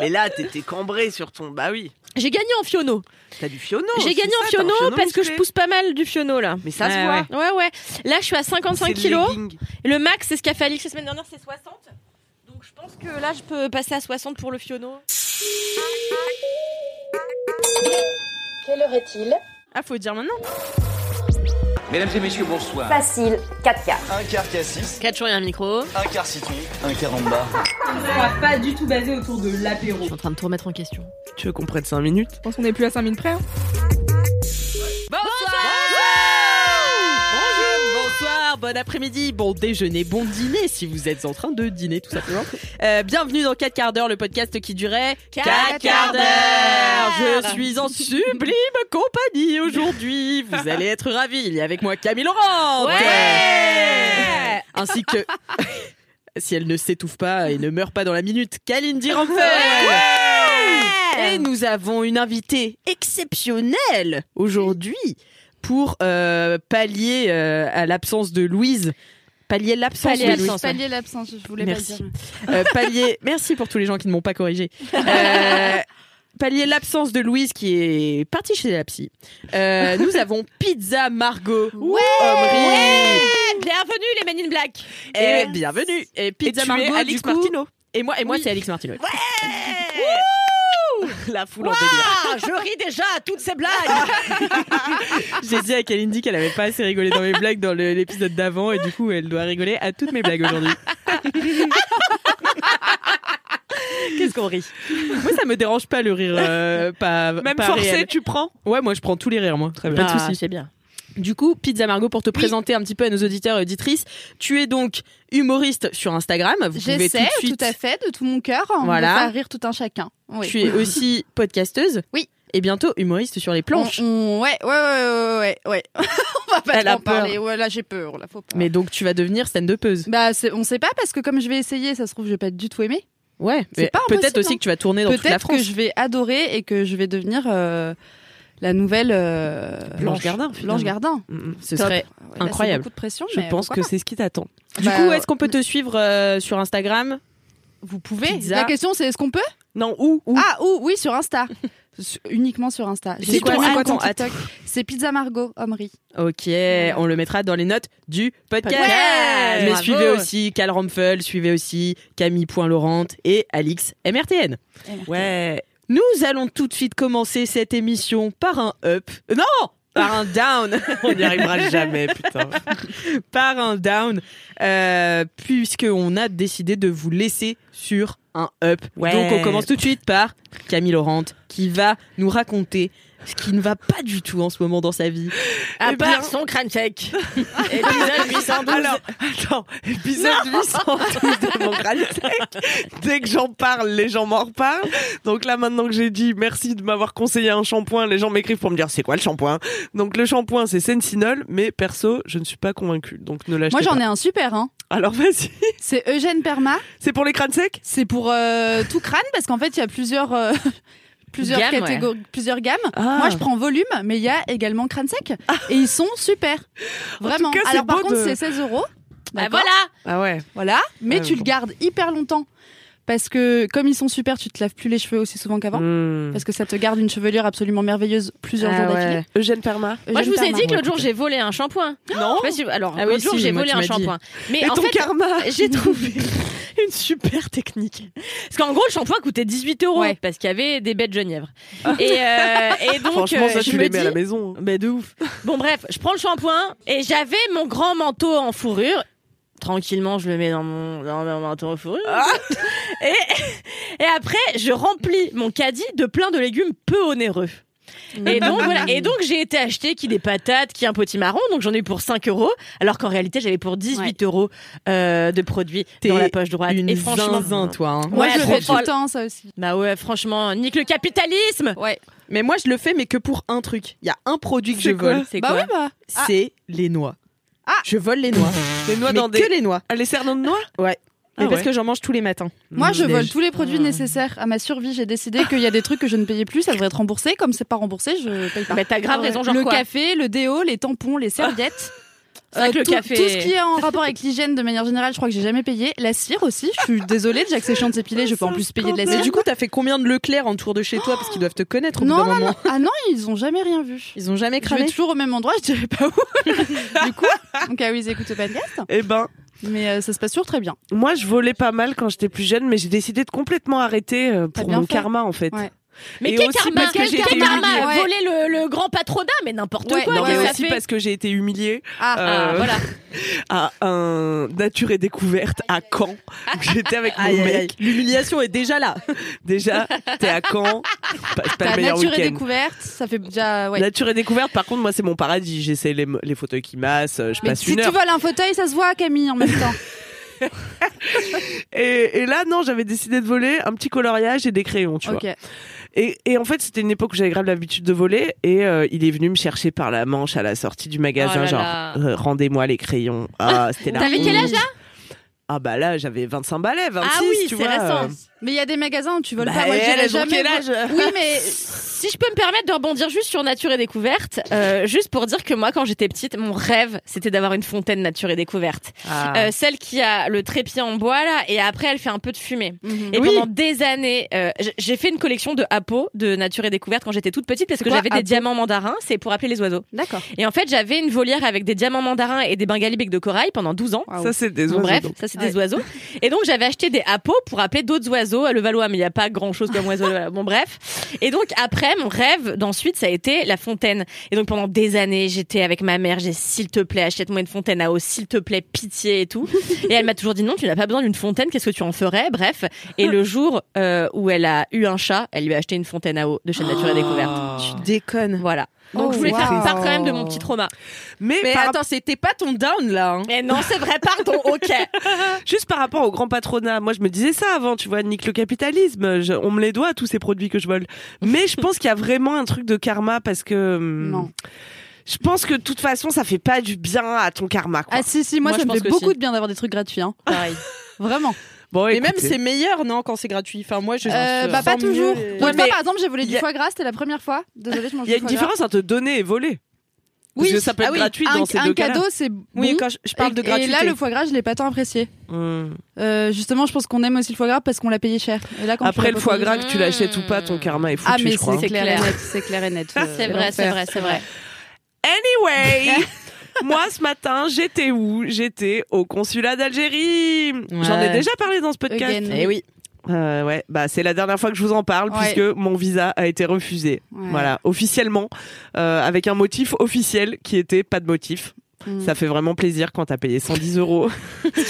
Et là, t'étais cambré sur ton. Bah oui. J'ai gagné en fiono. T'as du fiono. J'ai gagné en fiono parce que je pousse pas mal du fiono là. Mais ça se voit. Ouais, ouais. Là, je suis à C'est 55 le kilos. Et le max, c'est ce qu'a fait Alix la semaine dernière, c'est 60. Donc je pense que là, je peux passer à 60 pour le fiono. Quelle heure est-il? Ah, faut dire maintenant. Mesdames et messieurs, bonsoir. Facile, 4 quarts. Un quart cassis, 4 jours et un micro. un quart citron, un quart en bas. On va pas du tout basé autour de l'apéro. Je suis en train de tout remettre en question. Tu veux qu'on prenne 5 minutes? Je pense qu'on est plus à 5 minutes près. hein. Bon après-midi, bon déjeuner, bon dîner si vous êtes en train de dîner tout simplement. Euh, bienvenue dans 4 quarts d'heure, le podcast qui durait 4 quarts d'heure. Je suis en sublime compagnie aujourd'hui. Vous allez être ravis. Il y a avec moi Camille Laurent. Ouais. Ainsi que si elle ne s'étouffe pas et ne meurt pas dans la minute, Kalindi Rampel. Et nous avons une invitée exceptionnelle aujourd'hui pour euh, pallier euh, à l'absence de Louise. Pallier l'absence Pallier de l'absence. Louise. Pallier l'absence, je voulais Merci. pas dire. Euh, pallier. Merci pour tous les gens qui ne m'ont pas corrigé. Pallier l'absence de Louise qui est partie chez la psy. Nous avons Pizza Margot. Ouais. Omri. Bienvenue les Men in Black. Et bienvenue. Et Pizza Et tu Margot. es Alix du coup- Martino. Et moi, et moi c'est Alix Martino. La foule en délire. Ah, je ris déjà à toutes ces blagues. J'ai dit à Kalindi qu'elle avait pas assez rigolé dans mes blagues dans l'épisode d'avant et du coup elle doit rigoler à toutes mes blagues aujourd'hui. Qu'est-ce qu'on rit? Moi ça me dérange pas le rire euh, pas Même pas forcé, réel. tu prends? Ouais, moi je prends tous les rires moi. Pas de Ah, souci. c'est bien. Du coup, Pizza Margot pour te présenter un petit peu à nos auditeurs et auditrices, tu es donc humoriste sur Instagram, vous pouvez tout de suite tout à fait de tout mon cœur Voilà. de faire rire tout un chacun. Oui. Tu es aussi podcasteuse Oui. Et bientôt humoriste sur les planches. On- on- ouais, ouais, ouais, ouais, ouais. ouais. on va pas Elle en parler. Ouais, là j'ai peur, là faut pas. Mais donc tu vas devenir stand-upeuse. bah, c'est- on sait pas parce que comme je vais essayer, ça se trouve je vais pas du tout aimer. Ouais, C'est mais pas peut-être aussi hein. que tu vas tourner dans toute la Peut-être France. que je vais adorer et que je vais devenir euh, la nouvelle euh, Blanche Gardin. Blanche Gardin. Mm, Ce Top. serait Ouais, là, Incroyable. beaucoup de pression, Je mais pense que c'est ce qui t'attend. Du Bah, coup, est-ce qu'on peut te suivre euh, sur Instagram? Vous pouvez. Pizza. La question c'est est-ce qu'on peut? Non, où, où? Ah ou oui sur Insta. Uniquement sur Insta. C'est J'ai quoi- ton TikTok. C'est Pizza Margot Omri. Ok, on le mettra dans les notes du podcast. Ouais, Mais bravo. suivez aussi Cal Rampfel, suivez aussi Camille.Laurent et Alix MRTN. Ouais. Nous allons tout de suite commencer cette émission par un up. Euh, Non Par un down. On n'y arrivera jamais, putain. par un down. Euh, Puisqu'on a décidé de vous laisser sur un up. Ouais. Donc on commence tout de suite par Camille Laurent qui va nous raconter ce qui ne va pas du tout en ce moment dans sa vie. À Eh part bien- son crâne sec. Épisode 812. Alors, attends, épisode 812 de mon crâne sec. Dès que j'en parle, les gens m'en reparlent. Donc là, maintenant que j'ai dit merci de m'avoir conseillé un shampoing, les gens m'écrivent pour me dire c'est quoi le shampoing? Donc le shampoing, c'est Sensinol, mais perso, je ne suis pas convaincue. Donc ne l'achetez Moi j'en ai un super hein. Alors vas-y. C'est Eugène Perma. C'est pour les crânes secs? C'est pour euh, tout crâne parce qu'en fait il y a plusieurs euh, plusieurs Gamme, catégories, plusieurs gammes. Ah. Moi je prends volume, mais il y a également crâne sec et ils sont super. Vraiment. cas, Alors par contre de- c'est 16 euros. Bah voilà Ah ouais. Voilà, mais Ouais, tu bon. le gardes hyper longtemps. Parce que comme ils sont super, tu te laves plus les cheveux aussi souvent qu'avant. Hmm. Parce que ça te garde une chevelure absolument merveilleuse plusieurs Ah jours ouais. d'affilée. Eugène Perma. Moi, je vous ai Eugène dit que l'autre jour, j'ai volé un shampoing. Non Je sais pas si- Alors, Ah oui, l'autre jour, j'ai volé un Ah, Ah, shampoing. Mais Et en ton fait, karma j'ai trouvé une super technique. Parce qu'en gros, le shampoing coûtait 18 euros Ouais. parce qu'il y avait des bêtes genièvre. Et, euh, et donc, Franchement, euh, ça, je tu me les mets à la maison. hein. Bah de ouf. Bon bref, je prends le shampoing et j'avais mon grand manteau en fourrure. Tranquillement, je le mets dans mon, dans mon manteau en fourrure. et, et après, je remplis mon caddie de plein de légumes peu onéreux. Et donc voilà. Et donc j'ai été acheter qui des patates, qui un potimarron. Donc j'en ai eu pour 5 euros. Alors qu'en réalité j'avais pour 18 euros euh, de produits dans la poche droite. Une et franchement, zinzin, toi. hein. Moi, Ouais, je le fais tout le temps, ça aussi. bah ouais, franchement, nique le capitalisme. Ouais. Mais moi, je le fais, mais que pour un truc. Il y a un produit que je C'est quoi vole. C'est Bah ouais, bah. C'est les noix. Ah. Je vole les noix. Les noix mais dans que des. les noix. Ah, les cerneaux de noix? Ouais. Ah Mais parce ouais. que j'en mange tous les matins. Moi, je Mmh. vole Déj. tous les produits nécessaires à ma survie. J'ai décidé qu'il y a des trucs que je ne payais plus, ça devrait être remboursé. Comme c'est pas remboursé, je paye pas. Bah t'as grave Ah ouais. raison, genre le quoi café, le déo, les tampons, les serviettes. Vrai que le tout, café- tout ce qui est en rapport avec l'hygiène de manière générale, je crois que j'ai jamais payé. La cire aussi, je suis désolée, déjà que c'est chiant de s'épiler, je peux en plus payer de la Mais cire. du coup, t'as fait combien de Leclerc en tour de chez toi Parce qu'ils doivent te connaître au non, non, moment. non. Ah non, ils ont jamais rien vu. Ils ont jamais Je vais cramé toujours au même endroit, je dirais pas où. du coup, en cas où ils écoutent le podcast. Eh ben, Mais euh, ça se passe toujours très bien. moi, je volais pas mal quand j'étais plus jeune, mais j'ai décidé de complètement arrêter euh, pour mon fait. karma, en fait. Ouais. Mais quel aussi karma, parce que quel, été karma humiliée. Ouais. Voler le, le grand patronat, mais n'importe Ouais, quoi. Non, mais ça aussi fait parce que j'ai été humiliée Ah, Ah, euh, voilà. à un nature et découverte à Caen. J'étais avec mon mec. L'humiliation est déjà là. Déjà, t'es à Caen. Pas- C'est pas le meilleur nature et découverte, ça fait déjà. Ouais. Nature et découverte, par contre, moi, c'est mon paradis. J'essaie les, les fauteuils qui massent, euh, je Mais passe si une tu heure. voles un fauteuil, ça se voit, Camille, en même temps. Et, et là, non, j'avais décidé de voler un petit coloriage et des crayons, tu vois. Et, et en fait, c'était une époque où j'avais grave l'habitude de voler. Et euh, il est venu me chercher par la manche à la sortie du magasin, Oh là genre, euh, rendez-moi les crayons. Ah, c'était T'avais quel âge là? Ah bah là, j'avais 25 balais, 26, Ah oui, tu c'est vois. récent. Mais il y a des magasins où tu voles Bah, pas. Moi, elle, jamais. âge Oui, mais Si je peux me permettre de rebondir juste sur Nature et Découverte, euh, juste pour dire que moi, quand j'étais petite, mon rêve, c'était d'avoir une fontaine Nature et Découverte. Ah. Euh, celle qui a le trépied en bois là, et après elle fait un peu de fumée. Mhm. Et Oui. pendant des années, euh, j'ai fait une collection de Apo de Nature et Découverte quand j'étais toute petite parce que j'avais des diamants mandarins, c'est pour appeler les oiseaux. d'accord. Et en fait, j'avais une volière avec des diamants mandarins et des bengalibiques de corail pendant 12 ans. Waouh. Ça, c'est des oiseaux. bref, donc. ça c'est des oiseaux. Et donc j'avais acheté des apos pour appeler d'autres oiseaux à Levallois, mais il n'y a pas grand chose comme oiseau. Levallois. Bon bref. Et donc après, mon rêve d'ensuite, ça a été la fontaine. Et donc pendant des années, j'étais avec ma mère, j'ai s'il te plaît, achète-moi une fontaine à eau, s'il te plaît, pitié et tout. Et elle m'a toujours dit non, tu n'as pas besoin d'une fontaine, qu'est-ce que tu en ferais? Bref. Et le jour euh, où elle a eu un chat, elle lui a acheté une fontaine à eau de chez Nature et Découverte. Tu déconnes. Voilà. Donc Oh, je voulais faire part quand même de mon petit trauma. Mais, Mais par attends, c'était pas ton down là. hein. Mais non, c'est vrai, pardon, ok. Juste par rapport au grand patronat, moi je me disais ça avant, tu vois, nique le capitalisme, je- on me les doit tous ces produits que je vole. Mais je pense qu'il y a vraiment un truc de karma parce que hum, Non. je pense que de toute façon ça fait pas du bien à ton karma. Quoi. Ah si si, moi, Moi, ça je me fait beaucoup si. de bien d'avoir des trucs gratuits. Hein. Pareil. Vraiment. bon, Et même c'est meilleur non quand c'est gratuit. Enfin moi je. Euh, bah pas toujours. Ouais, mais par exemple, j'ai volé du a- foie gras, c'était la première fois. Désolée, je mange il y a une différence entre donner et voler. Parce que ça peut être Ah oui, gratuit un, dans ces un deux cadeau, c'est Oui bon. quand je, je parle de Et- gratuité. Et là, le foie gras, je l'ai pas tant apprécié. Hum. Euh, justement, je pense qu'on aime aussi le foie gras parce qu'on l'a payé cher. Et là, quand tu Après le foie gras, que tu l'achètes ou pas, ton karma est foutu, Ah, mais je crois. c'est clair, et. C'est clair et net. euh, C'est vrai, c'est vrai, c'est vrai. Anyway, moi ce matin, j'étais où? J'étais au consulat d'Algérie. J'en ai déjà parlé dans ce podcast. Again. Eh oui. Euh, ouais, bah c'est la dernière fois que je vous en parle Ouais. puisque mon visa a été refusé. Ouais. Voilà, officiellement, euh, avec un motif officiel qui était pas de motif. Mm. Ça fait vraiment plaisir quand t'as payé 110 euros.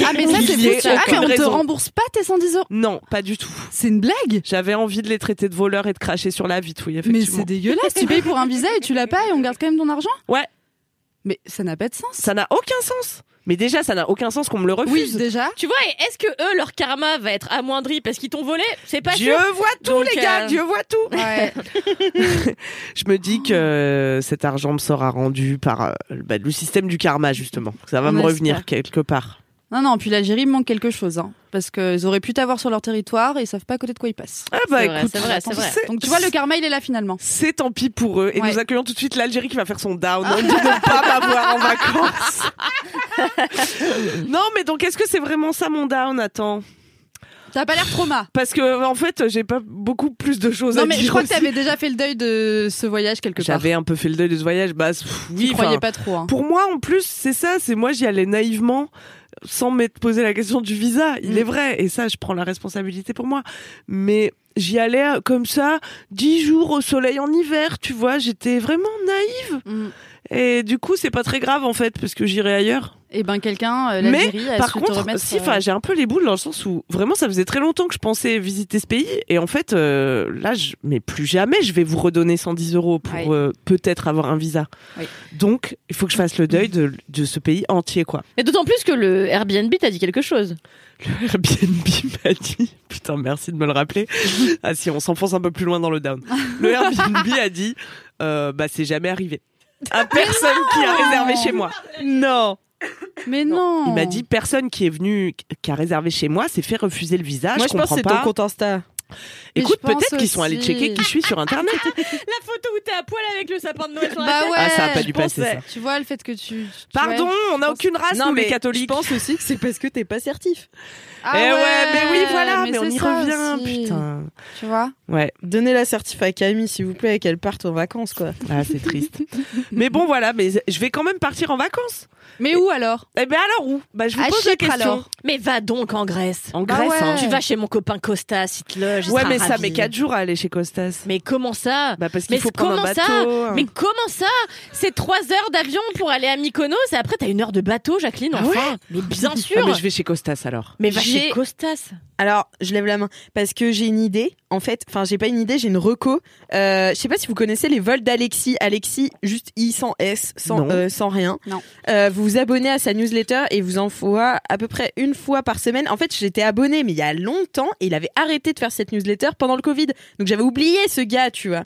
Ah, mais ça, c'est foutu. Ah, mais on te rembourse pas tes 110 euros. Non, pas du tout. C'est une blague. J'avais envie de les traiter de voleurs et de cracher sur la vitre, oui, Mais effectivement. c'est dégueulasse. tu payes pour un visa et tu l'as pas et on garde quand même ton argent Ouais. Mais ça n'a pas de sens. Ça n'a aucun sens. Mais déjà, ça n'a aucun sens qu'on me le Oui, refuse. déjà. Tu vois, est-ce que eux, leur karma va être amoindri parce qu'ils t'ont volé? C'est pas Dieu sûr. voit tout, Donc, les gars, euh, Dieu voit tout. Ouais. Je me dis que euh, cet argent me sera rendu par euh, bah, le système du karma, justement. Ça va On me revenir quelque part. Non, non, puis l'Algérie manque quelque chose. Hein, parce qu'ils auraient pu t'avoir sur leur territoire et ils savent pas à côté de quoi ils passent. Ah bah C'est vrai, écoute, c'est vrai, c'est vrai. Donc tu vois, le karma, il est là finalement. C'est tant pis pour eux. Et Ouais. nous accueillons tout de suite l'Algérie qui va faire son down. On dit de ne pas m'avoir en vacances. non, mais donc est-ce que c'est vraiment ça mon down Attends? Ça a pas l'air trauma. Parce que en fait, j'ai pas beaucoup plus de choses à Non, mais dire. je crois que aussi. t'avais déjà fait le deuil de ce voyage quelque part. J'avais un peu fait le deuil de ce voyage. Bah, pff, oui, Tu croyais enfin, pas trop. Hein. Pour moi, en plus, c'est ça. C'est moi, j'y allais naïvement, sans m'être posé la question du visa. Il Mm. est vrai, et ça, je prends la responsabilité pour moi. Mais j'y allais euh, comme ça, dix jours au soleil en hiver, tu vois. J'étais vraiment naïve. Mm. Et du coup, c'est pas très grave en fait, parce que j'irai ailleurs. Et ben quelqu'un, euh, Mais a par su te contre, remettre. si, euh, j'ai un peu les boules dans le sens où vraiment, ça faisait très longtemps que je pensais visiter ce pays, et en fait, euh, là, je, mais plus jamais, je vais vous redonner 110 euros pour peut-être avoir un visa. Donc, il faut que je fasse le deuil de, de ce pays entier, quoi. Et d'autant plus que le Airbnb t'a dit quelque chose. Le Airbnb m'a dit, putain, merci de me le rappeler. ah si, on s'enfonce un peu plus loin dans le down. Le Airbnb a dit, bah c'est jamais arrivé. À personne qui a réservé chez moi. Non. Mais non. Il m'a dit personne qui est venu, qui a réservé chez moi, s'est fait refuser le visa. Moi, je je pense que comprends c'est pas. ton compte Insta. Mais Écoute, pense peut-être qu'ils sont allés aussi. checker qui je suis sur internet. La photo où t'es à poil avec le sapin de Noël sur Bah ouais. ah, ça a pas je dû passer pensais. ça. Tu vois le fait que tu. tu- Pardon, ouais. on n'a aucune race, non, nous mais les catholiques. je pense aussi que c'est parce que t'es pas certif. Ah eh ouais, mais oui, voilà, mais, on y revient, aussi. putain. Tu vois. Ouais, Donnez la certif à Camille, s'il vous plaît, et qu'elle parte en vacances, quoi. ah, c'est triste. mais bon, voilà, mais je vais quand même partir en vacances. Mais où alors? Eh ben alors où? Bah je vous À pose la question. alors. Mais va donc en Grèce. En Bah Grèce, ouais. hein. Tu vas chez mon copain Costas, il te loge. Ouais, mais ça met 4 jours à aller chez Costas. Mais comment ça? Bah parce qu'il Mais faut prendre un comment bateau. ça hein. Mais comment ça? C'est 3 heures d'avion pour aller à Mykonos et après t'as une heure de bateau, Jacqueline, Ah enfin. mais bien Ah, sûr. mais je vais chez Costas alors. Mais va J'ai- Costas. Alors, je lève la main parce que j'ai une idée. En fait, enfin, j'ai pas une idée, j'ai une reco. Euh, je sais pas si vous connaissez les vols d'Alexis. Alexis, juste I sans S, sans, euh, sans rien. Non. Euh, vous vous abonnez à sa newsletter et vous envoie à peu près une fois par semaine. En fait, j'étais abonné, mais il y a longtemps, et il avait arrêté de faire cette newsletter pendant le Covid. Donc j'avais oublié ce gars, tu vois.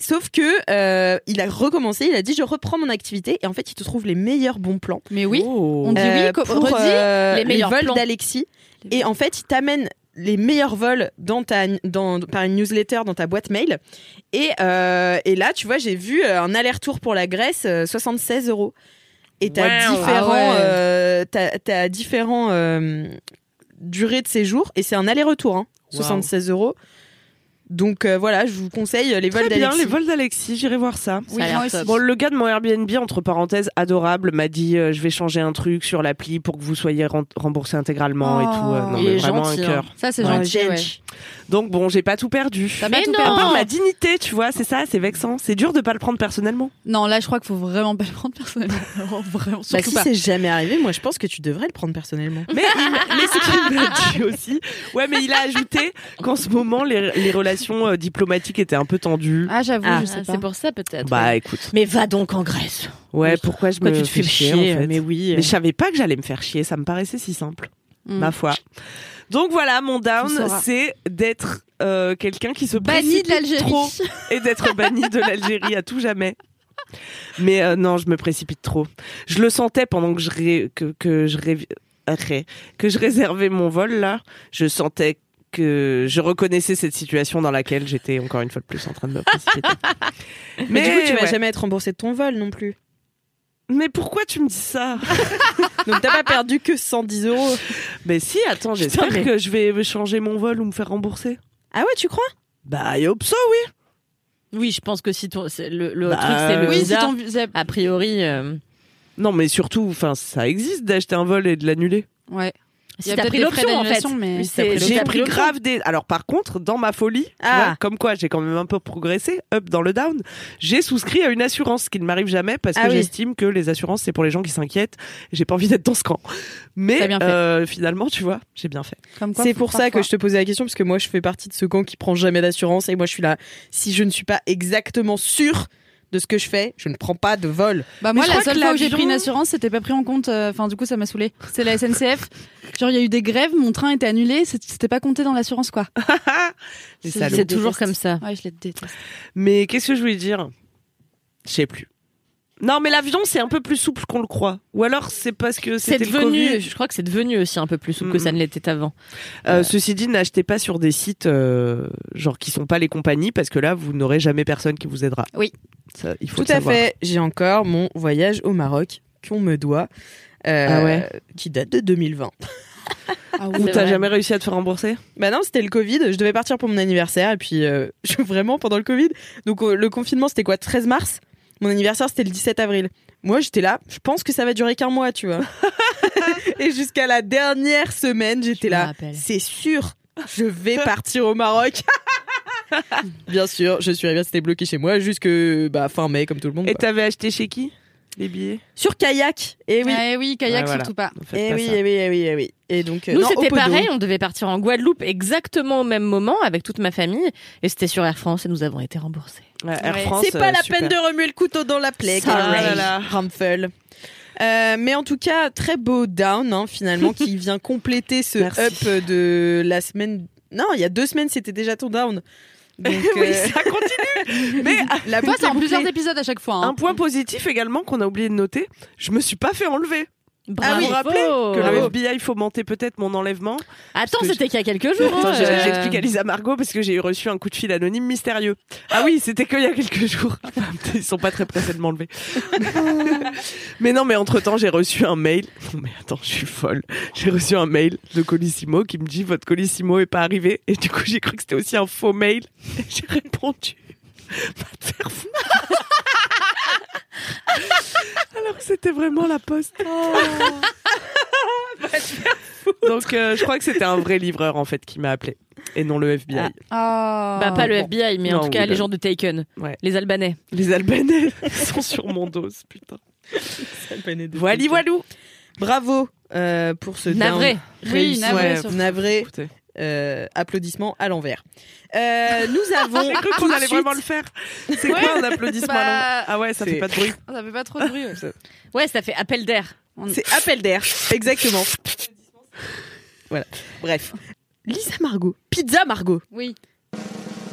Sauf que euh, il a recommencé, il a dit je reprends mon activité et en fait il te trouve les meilleurs bons plans. Mais oui. Oh. On dit oui. Euh, co- pour redis. euh, les meilleurs vols plans. d'Alexis. Et en fait, il t'amène les meilleurs vols dans ta, dans, par une newsletter dans ta boîte mail. Et, euh, et là, tu vois, j'ai vu un aller-retour pour la Grèce, euh, 76 euros. Et t'as Wow. différents, Ah ouais. euh, t'as, t'as différents euh, durées de séjour. Et c'est un aller-retour, hein, Wow. 76 euros. Donc euh, voilà, je vous conseille les vols Très bien, d'Alexis. les vols d'Alexis, j'irai voir ça. Oui, moi aussi. Bon, le gars de mon Airbnb, entre parenthèses, adorable, m'a dit euh, je vais changer un truc sur l'appli pour que vous soyez remboursé intégralement et Oh. tout. Euh, non, Il mais est vraiment gentil, un hein. cœur. Ça c'est Ouais, gentil. ouais. Donc bon, j'ai pas tout perdu. T'as Mais pas tout non. À perdu. part ma dignité, tu vois, c'est ça, c'est vexant. C'est dur de pas le prendre personnellement. Non, là je crois qu'il faut vraiment pas le prendre personnellement. Vraiment, vraiment. Bah, si c'est jamais arrivé, moi je pense que tu devrais le prendre personnellement. Mais, mais ce qu'il m'a dit aussi, ouais, mais il a ajouté qu'en ce moment, les, les relations euh, diplomatiques étaient un peu tendues. Ah j'avoue, Ah, je sais pas. c'est pour ça peut-être. Bah ouais. écoute, Mais va donc en Grèce. ouais, Oui. pourquoi je Pourquoi me tu te fais chier, chier en fait Mais oui. Mais je savais pas que j'allais me faire chier, ça me paraissait si simple, Mm. ma foi. Donc voilà, mon down, c'est d'être euh, quelqu'un qui se Banni de précipite l'Algérie. trop et d'être banni de l'Algérie à tout jamais. Mais euh, non, je me précipite trop. Je le sentais pendant que je ré- que, que je ré- ré- que je réservais mon vol là. Je sentais que je reconnaissais cette situation dans laquelle j'étais encore une fois de plus en train de me précipiter. Mais, du coup, tu vas ouais. jamais être remboursé de ton vol non plus. Mais pourquoi tu me dis ça? Donc t'as pas perdu que 110 euros. Mais si, attends, j'espère mais- que je vais changer mon vol ou me faire rembourser. Ah ouais, tu crois? Bah, yo, ça, oui. Oui, je pense que si ton, le, le Bah, truc c'est le Oui, visa. visa. A priori, euh, Non, mais surtout, enfin, ça existe d'acheter un vol et de l'annuler. Ouais. Si y a t'as pris l'option en fait. mais- Si J'ai pris grave des. Alors, par contre, dans ma folie, Ah. vois, comme quoi j'ai quand même un peu progressé, up dans le down, j'ai souscrit à une assurance, ce qui ne m'arrive jamais parce que Ah oui. j'estime que les assurances, c'est pour les gens qui s'inquiètent. J'ai pas envie d'être dans ce camp. Mais euh, finalement, tu vois, j'ai bien fait. C'est pour ça que je te posais la question, parce que moi je fais partie de ce camp qui prend jamais d'assurance et moi je suis là. Si je ne suis pas exactement sûre de ce que je fais, je ne prends pas de vol. Bah Mais moi la seule fois où j'ai pris une assurance, c'était pas pris en compte. euh, Enfin du coup ça m'a saoulé. C'est la SNCF. Genre il y a eu des grèves, mon train était annulé, c'était pas compté dans l'assurance quoi. C'est- toujours comme ça. Ouais je les déteste. Mais qu'est-ce que je voulais dire? Je sais plus. Non, mais l'avion, c'est un peu plus souple qu'on le croit. Ou alors, c'est parce que C'est le devenu, Covid. je crois que c'est devenu aussi un peu plus souple que ça ne l'était avant. Euh, ceci dit, n'achetez pas sur des sites euh, genre qui sont pas les compagnies parce que là, vous n'aurez jamais personne qui vous aidera. Oui. Ça, il faut Tout à savoir. fait. J'ai encore mon voyage au Maroc qu'on me doit, euh, Ah ouais. qui date de 2020. Ah Ou C'est t'as jamais réussi à te faire rembourser? Bah non, c'était le Covid. Je devais partir pour mon anniversaire et puis euh, je vraiment pendant le Covid. Donc euh, le confinement c'était quoi? 13 mars? Mon anniversaire c'était le 17 avril. Moi j'étais là. Je pense que ça va durer qu'un mois, tu vois. et jusqu'à la dernière semaine j'étais là. C'est sûr. Je vais partir au Maroc. Bien sûr, je suis restée bloquée chez moi jusque bah, fin mai, comme tout le monde. Et t'avais acheté chez qui? Les billets Sur kayak. Et oui. Eh oui, kayak Ouais, voilà. surtout pas. Et pas oui, et oui, et oui, et oui. Et donc, euh, Nous, c'était pareil. On devait partir en Guadeloupe exactement au même moment avec toute ma famille. Et c'était sur Air France et nous avons été remboursés. Ouais, Air Ouais. France, C'est pas euh, la super. peine de remuer le couteau dans la plaie. Ah là là. Rumpel. Euh, mais en tout cas, très beau down hein, finalement qui vient compléter ce Merci. up de la semaine. Non, il y a deux semaines, c'était déjà ton down. Donc, oui, euh, ça continue. Mais la c'est en plusieurs épisodes à chaque fois. hein. un point positif également qu'on a oublié de noter, je me suis pas fait enlever. Bravo. vous vous rappelez Que Bravo. le FBI fomentait peut-être mon enlèvement. Attends, c'était qu'il y a quelques jours. Attends, hein, euh. J'explique à Lisa Margot parce que j'ai reçu un coup de fil anonyme mystérieux. Ah oui, c'était qu'il y a quelques jours. Ils sont pas très pressés de m'enlever. mais non, mais entre temps, j'ai reçu un mail. Mais attends, je suis folle. J'ai reçu un mail de Colissimo qui me dit votre Colissimo est pas arrivé. Et du coup, j'ai cru que c'était aussi un faux mail. J'ai répondu. Alors que c'était vraiment la poste. Donc, euh, je crois que c'était un vrai livreur en fait qui m'a appelé et non le FBI. Ah. Bah, pas le. FBI, mais en tout cas, oui, les le- gens de Taken. Ouais. Les Albanais. Les Albanais sont sur mon dos, putain. Voilà, voilou. Bravo euh, pour ce Navré. down Oui, Ouais, navré. Euh, applaudissements à l'envers. Euh, nous avons j'ai cru qu'on allait suite- vraiment le faire. C'est quoi un applaudissement Bah, à l'envers Ah ouais, ça fait pas de bruit. Ça fait pas trop de bruit. ouais. Ouais, ça fait appel d'air. C'est appel d'air, exactement. Voilà. Bref. Lisa Margot, Pizza Margot, Oui.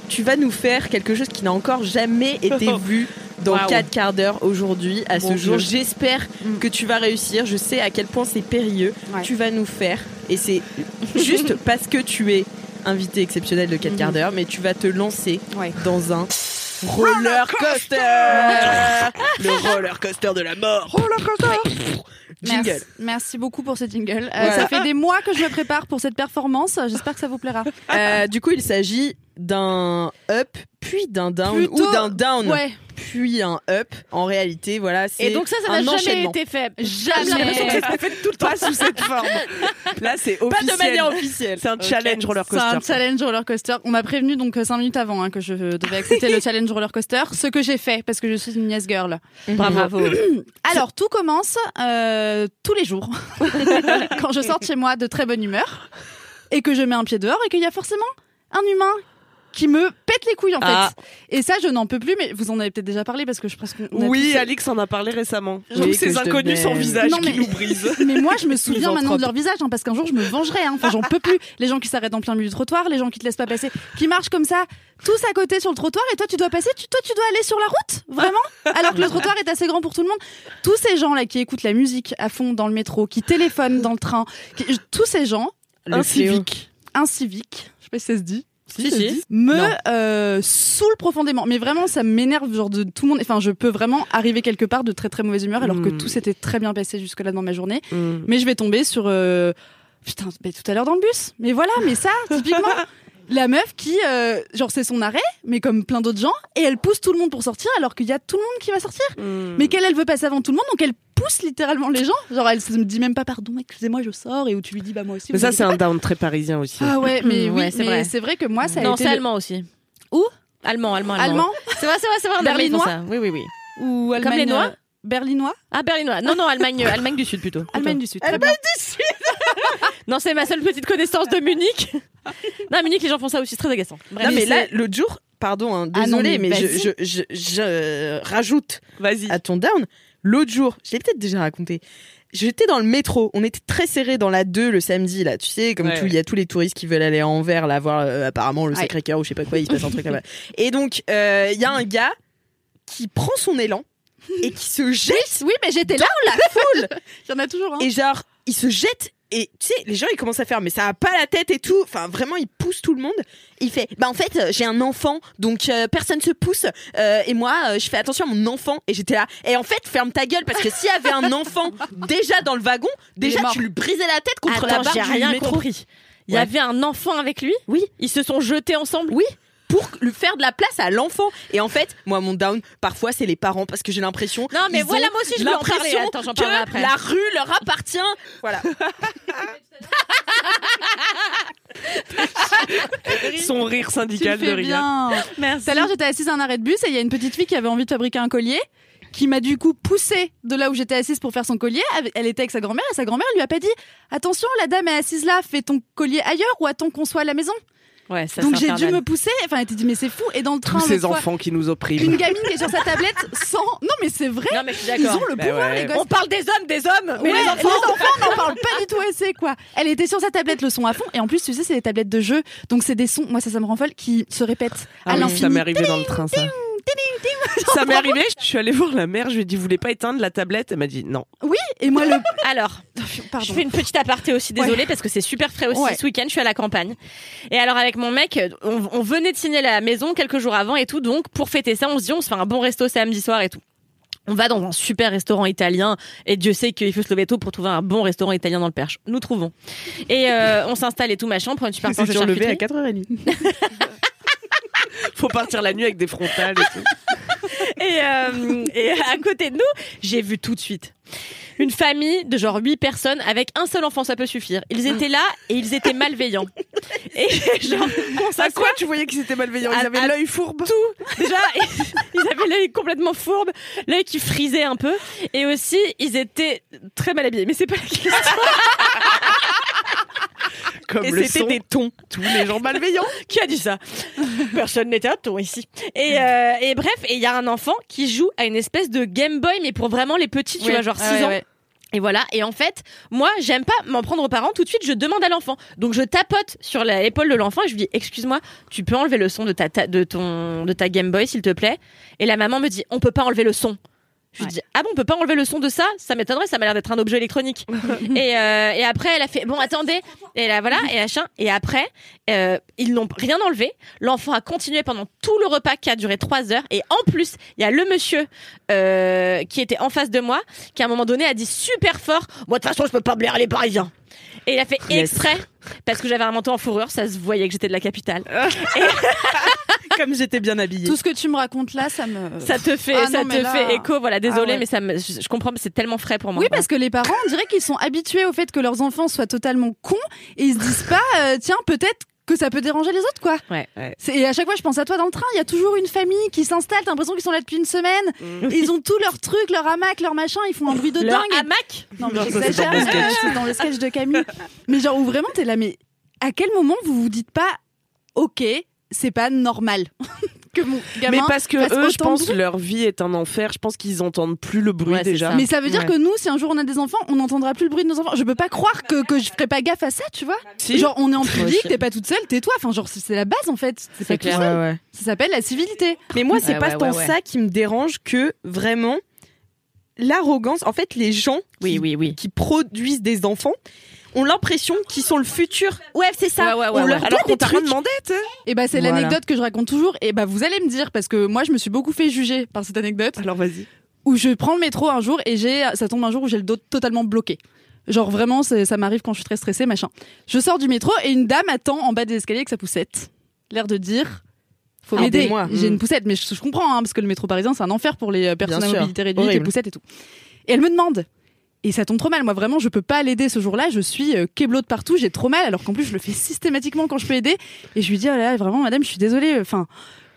tu vas nous faire quelque chose qui n'a encore jamais été vu dans Waouh. 4 quarts d'heure aujourd'hui, à ce jour. J'espère Mm. que tu vas réussir. Je sais à quel point c'est périlleux. Ouais. Tu vas nous faire, et c'est juste parce que tu es invité exceptionnel de 4 quarts d'heure, mais tu vas te lancer Ouais. dans un roller coaster. Le roller coaster de la mort. Roller coaster. Jingle. Merci, merci beaucoup pour ce jingle. Euh, Voilà. Ça fait des mois que je me prépare pour cette performance. J'espère que ça vous plaira. Euh, du coup, il s'agit d'un up, puis d'un down, Plutôt- ou d'un down, Ouais. puis un up. En réalité, voilà, c'est Et donc ça, ça n'a jamais été fait. Jamais. J'ai ça fait tout le temps sous cette forme. Là, c'est Pas officiel. de manière officielle. C'est un challenge roller C'est un coaster. challenge roller coaster. On m'a prévenu donc 5 minutes avant hein, que je devais accepter le challenge roller coaster, ce que j'ai fait parce que je suis une yes girl. Bravo. Alors tout commence euh, tous les jours quand je sors de chez moi de très bonne humeur et que je mets un pied dehors et qu'il y a forcément un humain qui me pète les couilles en fait. Ah. Et ça je n'en peux plus mais vous en avez peut-être déjà parlé parce que je pense qu'on Oui, tous- Alix en a parlé récemment. Oui, Tous que ces inconnus sans visage Non, mais- qui nous brisent. Mais moi, je me souviens maintenant de leur visage, hein, parce qu'un jour, je me vengerai. Hein. Enfin, j'en peux plus. Les gens qui s'arrêtent en plein milieu du trottoir, les gens qui te laissent pas passer, qui marchent comme ça, tous à côté sur le trottoir, et toi, tu dois passer. Tu, toi, tu dois aller sur la route, vraiment, alors que le trottoir est assez grand pour tout le monde. Tous ces gens-là qui écoutent la musique à fond dans le métro, qui téléphonent dans le train, qui- tous ces gens, Le fléau. Incivique. inciviques, je sais pas si ça se dit. Si, me euh, saoule profondément. Mais vraiment, ça m'énerve, genre de tout le monde. Enfin, je peux vraiment arriver quelque part de très très mauvaise humeur, alors que Mm. tout s'était très bien passé jusque-là dans ma journée. Mm. Mais je vais tomber sur. euh, Putain, mais tout à l'heure dans le bus. Mais voilà, mais ça, typiquement. La meuf qui, euh, genre, c'est son arrêt, mais comme plein d'autres gens, et elle pousse tout le monde pour sortir alors qu'il y a tout le monde qui va sortir. Mm. Mais qu'elle, elle veut passer avant tout le monde, donc elle pousse littéralement les gens. Genre, elle se dit même pas pardon, excusez-moi, je sors, et où tu lui dis bah moi aussi. Mais ça, c'est un down très parisien aussi. Ah ouais, mais Mm, oui, ouais, c'est mais vrai. c'est vrai que moi, ça a non, été. c'est le- allemand aussi. Où Allemand, allemand, allemand. Allemand C'est vrai, c'est vrai, c'est vrai. Allemagne, Berlinois ça. Oui, oui, oui. ou Allemagne les Noirs euh, Berlinois Ah, berlinois. Non, non, Allemagne, Allemagne du Sud plutôt. Allemagne du Sud. très bien. Non, c'est ma seule petite connaissance de Munich. non, à Munich, les gens font ça aussi, c'est très agaçant. Bref. Non, mais là, l'autre jour, pardon, hein, Ah non, désolé, mais mais, je, vas-y. je, je, je, euh, rajoute Vas-y. à ton down. L'autre jour, je l'ai peut-être déjà raconté. J'étais dans le métro, on était très serrés dans la 2 le samedi là, tu sais, comme Ouais, tout, il y a tous les touristes qui veulent aller à Anvers là voir euh, apparemment le Ouais. Sacré-Cœur ou je sais pas quoi, il se passe un truc là-bas. Et donc euh, il y a un gars qui prend son élan et qui se jette Oui, mais j'étais là. dans la foule Il y en a toujours. Hein. et genre il se jette et tu sais les gens ils commencent à faire mais ça a pas la tête et tout enfin vraiment il pousse tout le monde il fait bah en fait j'ai un enfant donc euh, personne se pousse euh, et moi euh, je fais attention à mon enfant et j'étais là et en fait ferme ta gueule parce que s'il y avait un enfant déjà dans le wagon déjà tu lui brisais la tête contre la barre j'ai rien compris. Il y Ouais. avait un enfant avec lui? Oui. Ils se sont jetés ensemble? Oui. Pour lui faire de la place à l'enfant et en fait moi mon down parfois c'est les parents parce que j'ai l'impression Non, mais voilà, moi aussi, je veux en parler. l'impression Attends, j'en que parlerai après. la rue leur appartient voilà Son rire syndical le de fais rire. bien. Merci. Tout à l'heure, j'étais assise à un arrêt de bus et il y a une petite fille qui avait envie de fabriquer un collier qui m'a du coup poussée de là où j'étais assise pour faire son collier. Elle était avec sa grand-mère et sa grand-mère lui a pas dit Attention, la dame est assise là, fais ton collier ailleurs ou attends qu'on soit à la maison? Ouais, ça, Donc j'ai dû me pousser. Enfin, elle était dit Mais c'est fou. Et dans le train, Tous ces fois, enfants qui nous oppriment. une gamine qui est sur sa tablette sans. Non, mais c'est vrai. Non, mais je suis Ils ont le Bah pouvoir, ouais. les gosses. On parle des hommes, des hommes, mais Ouais, les enfants. on n'en parle pas du tout assez, quoi. Elle était sur sa tablette, le son à fond, et en plus, tu sais, c'est des tablettes de jeu, donc c'est des sons, moi ça, ça me rend folle, qui se répètent Ah à oui, l'infini. ça m'est arrivé dans le train, ça. Ça m'est arrivé, je suis allée voir la mère, je lui ai dit, vous voulez pas éteindre la tablette? Elle m'a dit non. Oui, et moi le. Alors, Pardon. je fais une petite aparté aussi, désolée, parce que c'est super frais aussi Ouais. ce week-end, je suis à la campagne. Et alors avec mon mec, on, on venait de signer la maison quelques jours avant et tout, donc pour fêter ça, on se dit on se fait un bon resto samedi soir et tout. On va dans un super restaurant italien et Dieu sait qu'il faut se lever tôt pour trouver un bon restaurant italien dans le Perche. Nous trouvons. Et euh, on s'installe et tout machin, on prend une super planche de surlevé à charcuterie. 4h30. Faut partir la nuit avec des frontales et tout. Et, euh, et à côté de nous, j'ai vu tout de suite une famille de genre huit personnes avec un seul enfant, ça peut suffire. Ils étaient là et ils étaient malveillants. Et genre, on À quoi tu voyais qu'ils étaient malveillants? Ils À- avaient l'œil fourbe? Déjà, ils avaient l'œil complètement fourbe, l'œil qui frisait un peu, et aussi ils étaient très mal habillés. Mais c'est pas la question. Comme Et le c'était des tons. tous les gens malveillants. Qui a dit ça? Personne n'était à ton ici. Et, euh, et bref, et il y a un enfant qui joue à une espèce de Game Boy, mais pour vraiment les petits, tu Ouais. vois, genre 6 Ouais, ans. ouais. Et voilà. Et en fait, moi, j'aime pas m'en prendre aux parents. Tout de suite, je demande à l'enfant. Donc, je tapote sur l'épaule de l'enfant et je lui dis, excuse-moi, tu peux enlever le son de ta, ta- de ton, de ta Game Boy, s'il te plaît? Et la maman me dit, on peut pas enlever le son. Je lui dis, ah bon, on peut pas enlever le son de ça? Ça m'étonnerait, ça m'a l'air d'être un objet électronique. et, euh, et après, elle a fait, bon, attendez. Et là, voilà, et machin. Et après, euh, ils n'ont rien enlevé. L'enfant a continué pendant tout le repas qui a duré trois heures. Et en plus, il y a le monsieur, euh, qui était en face de moi, qui à un moment donné a dit super fort, moi, de toute façon, je peux pas blairer les parisiens. Et il a fait Yes. exprès, parce que j'avais un manteau en fourrure, ça se voyait que j'étais de la capitale. Comme j'étais bien habillée. Tout ce que tu me racontes là, ça me. Ça te fait, Ah ça non, te là- fait écho, voilà, désolé, Ah ouais. mais ça me, je, je comprends, mais c'est tellement frais pour moi. Oui, parce que les parents, on dirait qu'ils sont habitués au fait que leurs enfants soient totalement cons et ils se disent pas, euh, tiens, peut-être que ça peut déranger les autres, quoi. Ouais. Et à chaque fois, je pense à toi dans le train, il y a toujours une famille qui s'installe, t'as l'impression qu'ils sont là depuis une semaine. Mm. Ils ont tous leurs trucs, leur hamac, leur machin, ils font un bruit de Leur dingue. hamac Non, mais Non, ça, c'est j'exagère, dans le sketch. c'est dans le sketch de Camille. Mais genre, où vraiment, t'es là, mais à quel moment vous vous dites pas, ok, c'est pas normal? Que mon gamin. Mais parce que eux, je pense, leur vie est un enfer. Je pense qu'ils entendent plus le bruit Ouais, déjà. ça. Mais ça veut dire Ouais. que nous, si un jour on a des enfants, on n'entendra plus le bruit de nos enfants. Je peux pas croire que, que je ferai pas gaffe à ça, tu vois. Si. Genre, on est en public, t'es pas toute seule, tais-toi. Enfin, genre, c'est la base en fait. C'est pas clair. Ça s'appelle la civilité. Mais moi, c'est Ouais, pas ouais, tant ça qui me dérange que vraiment l'arrogance. En fait, les gens Oui, qui, oui, oui. qui produisent des enfants ont l'impression qu'ils sont le futur. Ouais, c'est ça. Ouais, ouais, ouais, On ouais. leur Alors donne qu'on des t'a rien trucs. demandé, tu sais. Et bah, c'est Voilà. l'anecdote que je raconte toujours. Et bah, vous allez me dire, parce que moi, je me suis beaucoup fait juger par cette anecdote, Alors vas-y. où je prends le métro un jour et j'ai, ça tombe un jour où j'ai le dos totalement bloqué. Genre vraiment, c'est- ça m'arrive quand je suis très stressée, machin. Je sors du métro et une dame attend en bas des escaliers avec sa poussette. L'air de dire, faut m'aider. Aidez-moi. J'ai une poussette, mais je, je comprends, hein, parce que le métro parisien, c'est un enfer pour les euh, personnes à sûr. mobilité réduite, les Horrible. poussettes et tout. Et elle me demande. Et ça tombe trop mal. Moi, vraiment, je peux pas l'aider ce jour-là. Je suis euh, de partout. J'ai trop mal, alors qu'en plus, je le fais systématiquement quand je peux aider. Et je lui dis, oh là, là, vraiment, madame, je suis désolée. Enfin,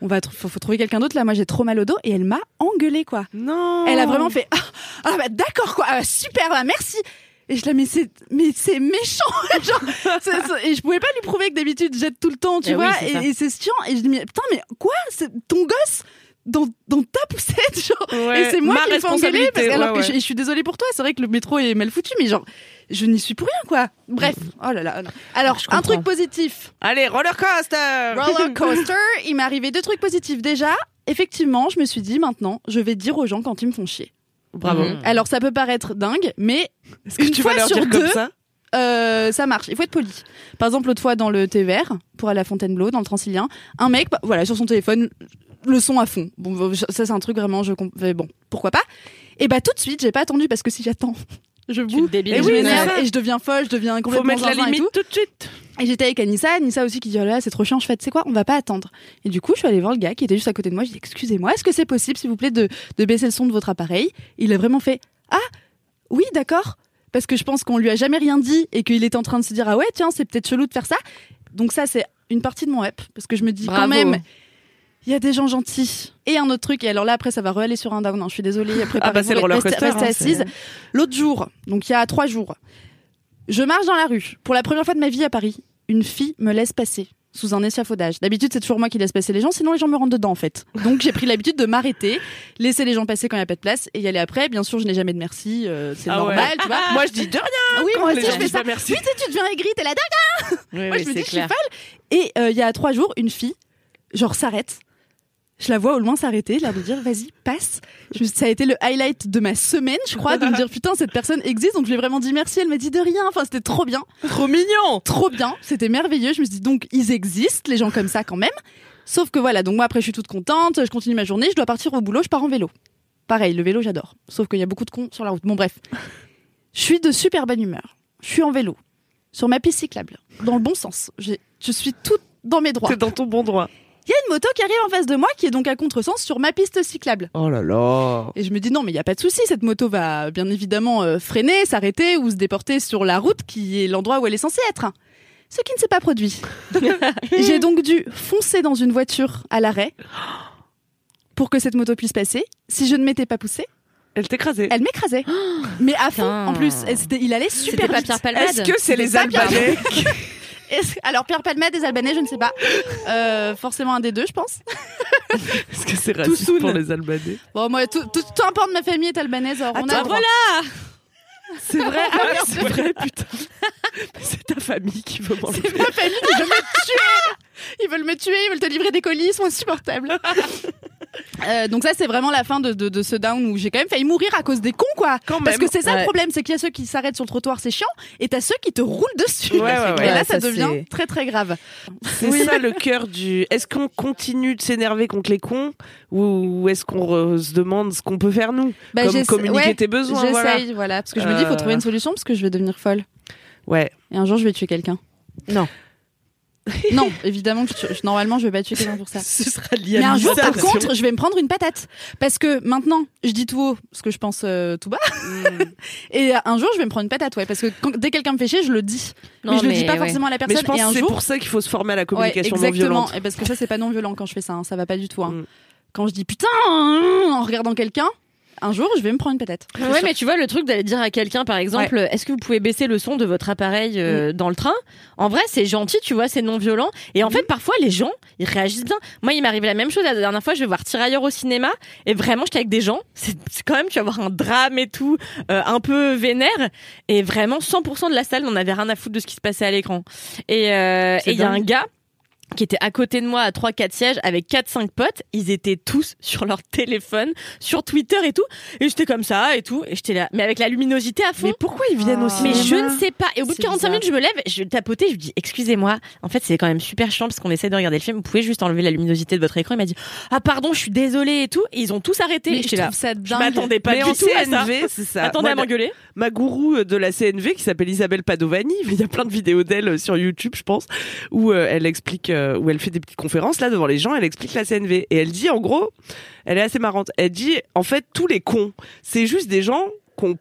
on va, tr- faut, faut trouver quelqu'un d'autre là. Moi, j'ai trop mal au dos. Et elle m'a engueulée, quoi. Non. Elle a vraiment fait ah, ah bah d'accord quoi ah, super bah, merci et je la mais c'est mais c'est méchant Genre, et je pouvais pas lui prouver que d'habitude jette tout le temps tu Eh oui, vois ça. et, et c'est chiant et je dis mais putain mais quoi? Ton gosse? Dans, dans ta poussette genre Ouais, et c'est moi ma qui me fais engueuler parce que, alors ouais, que je, suis désolée pour toi c'est vrai que le métro est mal foutu mais genre je n'y suis pour rien quoi bref oh là là non. alors un comprends. truc positif Allez, roller coaster. roller coaster, il m'est arrivé deux trucs positifs. Déjà, effectivement, je me suis dit maintenant, je vais dire aux gens quand ils me font chier. Bravo. Mhm. Alors ça peut paraître dingue, mais Est-ce que une tu fois vas leur sur dire deux, comme ça? euh, ça marche. Il faut être poli. Par exemple, l'autre fois dans le TVR pour aller à Fontainebleau dans le Transilien, un mec, bah, voilà, sur son téléphone, le son à fond. Bon, ça c'est un truc vraiment, je mais bon, pourquoi pas. Et bah tout de suite, j'ai pas attendu parce que si j'attends, je boue. te débiles. Et, je oui, c'est et je deviens folle, je deviens Faut complètement mettre la et limite tout. tout de suite. Et j'étais avec Anissa, Anissa aussi qui dit oh là là, c'est trop chiant, je fais tu sais quoi, on va pas attendre. Et du coup, je suis allée voir le gars qui était juste à côté de moi, je dis excusez-moi, est-ce que c'est possible s'il vous plaît de, de baisser le son de votre appareil? Il a vraiment fait ah oui, d'accord. Parce que je pense qu'on lui a jamais rien dit et qu'il était en train de se dire ah ouais, tiens, c'est peut-être chelou de faire ça. Donc ça c'est une partie de mon up parce que je me dis Bravo. quand même. Il y a des gens gentils. Et un autre truc, et alors là, après, ça va re-aller sur un down. hein, Je suis désolée. Ah bah, c'est le roller coaster, Restez hein, assise. L'autre jour, donc il y a trois jours, je marche dans la rue. Pour la première fois de ma vie à Paris, une fille me laisse passer sous un échafaudage. D'habitude, c'est toujours moi qui laisse passer les gens, sinon les gens me rentrent dedans en fait. Donc j'ai pris l'habitude de m'arrêter, laisser les gens passer quand il n'y a pas de place et y aller après. Bien sûr, je n'ai jamais de merci, euh, c'est Ah normal, ouais. tu vois. Moi, je dis de rien. oui, moi aussi, je fais ça. merci. Oui, tu deviens aigri, t'es là, Oui, moi, oui, je me dis, je suis clair. folle. Et euh, il y a trois jours, une fille, genre, s'arrête. Je la vois au loin s'arrêter, l'air de dire, vas-y, passe. Je ça a été le highlight de ma semaine, je crois, de me dire, putain, cette personne existe. Donc, je lui ai vraiment dit merci. Elle m'a dit de rien. Enfin, c'était trop bien. Trop mignon. Trop bien. C'était merveilleux. Je me suis dit, donc, ils existent, les gens comme ça, quand même. Sauf que voilà, donc moi, après, je suis toute contente. Je continue ma journée. Je dois partir au boulot. Je pars en vélo. Pareil, le vélo, j'adore. Sauf qu'il y a beaucoup de cons sur la route. Bon, bref. Je suis de super bonne humeur. Je suis en vélo. Sur ma piste cyclable. Dans le bon sens. Je suis toute dans mes droits. T'es dans ton bon droit. Il y a une moto qui arrive en face de moi qui est donc à contresens sur ma piste cyclable. Oh là là. Et je me dis non mais il y a pas de souci, cette moto va bien évidemment euh, freiner, s'arrêter ou se déporter sur la route qui est l'endroit où elle est censée être. Ce qui ne s'est pas produit. J'ai donc dû foncer dans une voiture à l'arrêt pour que cette moto puisse passer. Si je ne m'étais pas poussée, Elle t'écrasait. elle m'écrasait. Mais à fond en plus, Elle- il allait C'était super pas vite. Pierre Palmade Est-ce que c'est les. Albanais Alors Pierre Palmade des Albanais, je ne sais pas. Euh, forcément un des deux, je pense. Est-ce que c'est raciste soon. pour les Albanais? Bon moi, tout, tout, tout un pan de ma famille est albanaise. Alors on a Attends, droit. C'est vrai, ah c'est vrai, putain. Mais C'est ta famille qui veut m'enlever. C'est ma famille qui veut me tuer. Ils veulent me tuer, ils veulent te livrer des colis, ils sont insupportables. Euh, donc ça c'est vraiment la fin de, de, de ce down où j'ai quand même failli mourir à cause des cons quoi. Quand Parce même. que c'est ça Ouais. le problème, c'est qu'il y a ceux qui s'arrêtent sur le trottoir, c'est chiant, et t'as ceux qui te roulent dessus. Ouais, ouais, ouais. Et là ça, ça, devient très très grave. C'est ça le cœur du. Est-ce qu'on continue de s'énerver contre les cons ou est-ce qu'on se demande ce qu'on peut faire nous Bah, Comme communiquer ouais, tes besoins. Voilà. J'essaye, voilà. Parce que je me dis, il faut Euh. trouver une solution parce que je vais devenir folle. Ouais. Et un jour, je vais tuer quelqu'un. Non. non, évidemment, que je- je- normalement, je vais pas tuer quelqu'un pour ça. Ce sera lié Mais un jour, par contre, je vais me prendre une patate. Parce que maintenant, je dis tout haut, ce que je pense euh, tout bas. et euh, un jour, je vais me prendre une patate, ouais. Parce que quand- dès que quelqu'un me fait chier, je le dis. Non, mais je le dis mais pas ouais. forcément à la Mais personne. je pense et que un c'est jour. pour ça qu'il faut se former à la Ouais, communication non exactement. violente. Et parce que ça, c'est pas non violent quand je fais ça. hein. Ça va pas du tout. hein. Mm. Quand je dis putain en regardant quelqu'un, un jour, je vais me prendre une patate. Ouais, mais tu vois, le truc d'aller dire à quelqu'un, par exemple, est-ce que vous pouvez baisser le son de votre appareil euh, dans le train? En vrai, c'est gentil, tu vois, c'est non violent. Et en fait, parfois, les gens, ils réagissent bien. Moi, il m'est arrivé la même chose la dernière fois. Je vais voir Tirailleurs au cinéma, et vraiment, j'étais avec des gens. C'est quand même, tu vas voir un drame et tout, euh, un peu vénère. Et vraiment, 100% de la salle n'en avait rien à foutre de ce qui se passait à l'écran. Et euh, il y a un gars qui était à côté de moi à 3-4 sièges avec 4-5 potes. Ils étaient tous sur leur téléphone, sur Twitter et tout. Et j'étais comme ça et tout. Et j'étais là. Mais avec la luminosité à fond. Mais pourquoi ils viennent aussi Mais je ne sais pas. Et au bout de C'est 45 minutes, je me lève, je tapotais, je lui dis, excusez-moi. En fait, c'est quand même super chiant parce qu'on essaie de regarder le film. Vous pouvez juste enlever la luminosité de votre écran. Il m'a dit, ah pardon, je suis désolée et tout. Et ils ont tous arrêté. Mais je là. ça Je dingue. m'attendais pas Mais du en tout à ça. CNV, c'est ça. Attendez à m'engueuler. ma gourou de la CNV qui s'appelle Isabelle Padovani. Il y a plein de vidéos d'elle euh, sur YouTube, je pense, où euh, elle explique, euh, où elle fait des petites conférences là devant les gens. Elle explique la CNV et elle dit en gros, elle est assez marrante. Elle dit en fait tous les cons, c'est juste des gens qu'on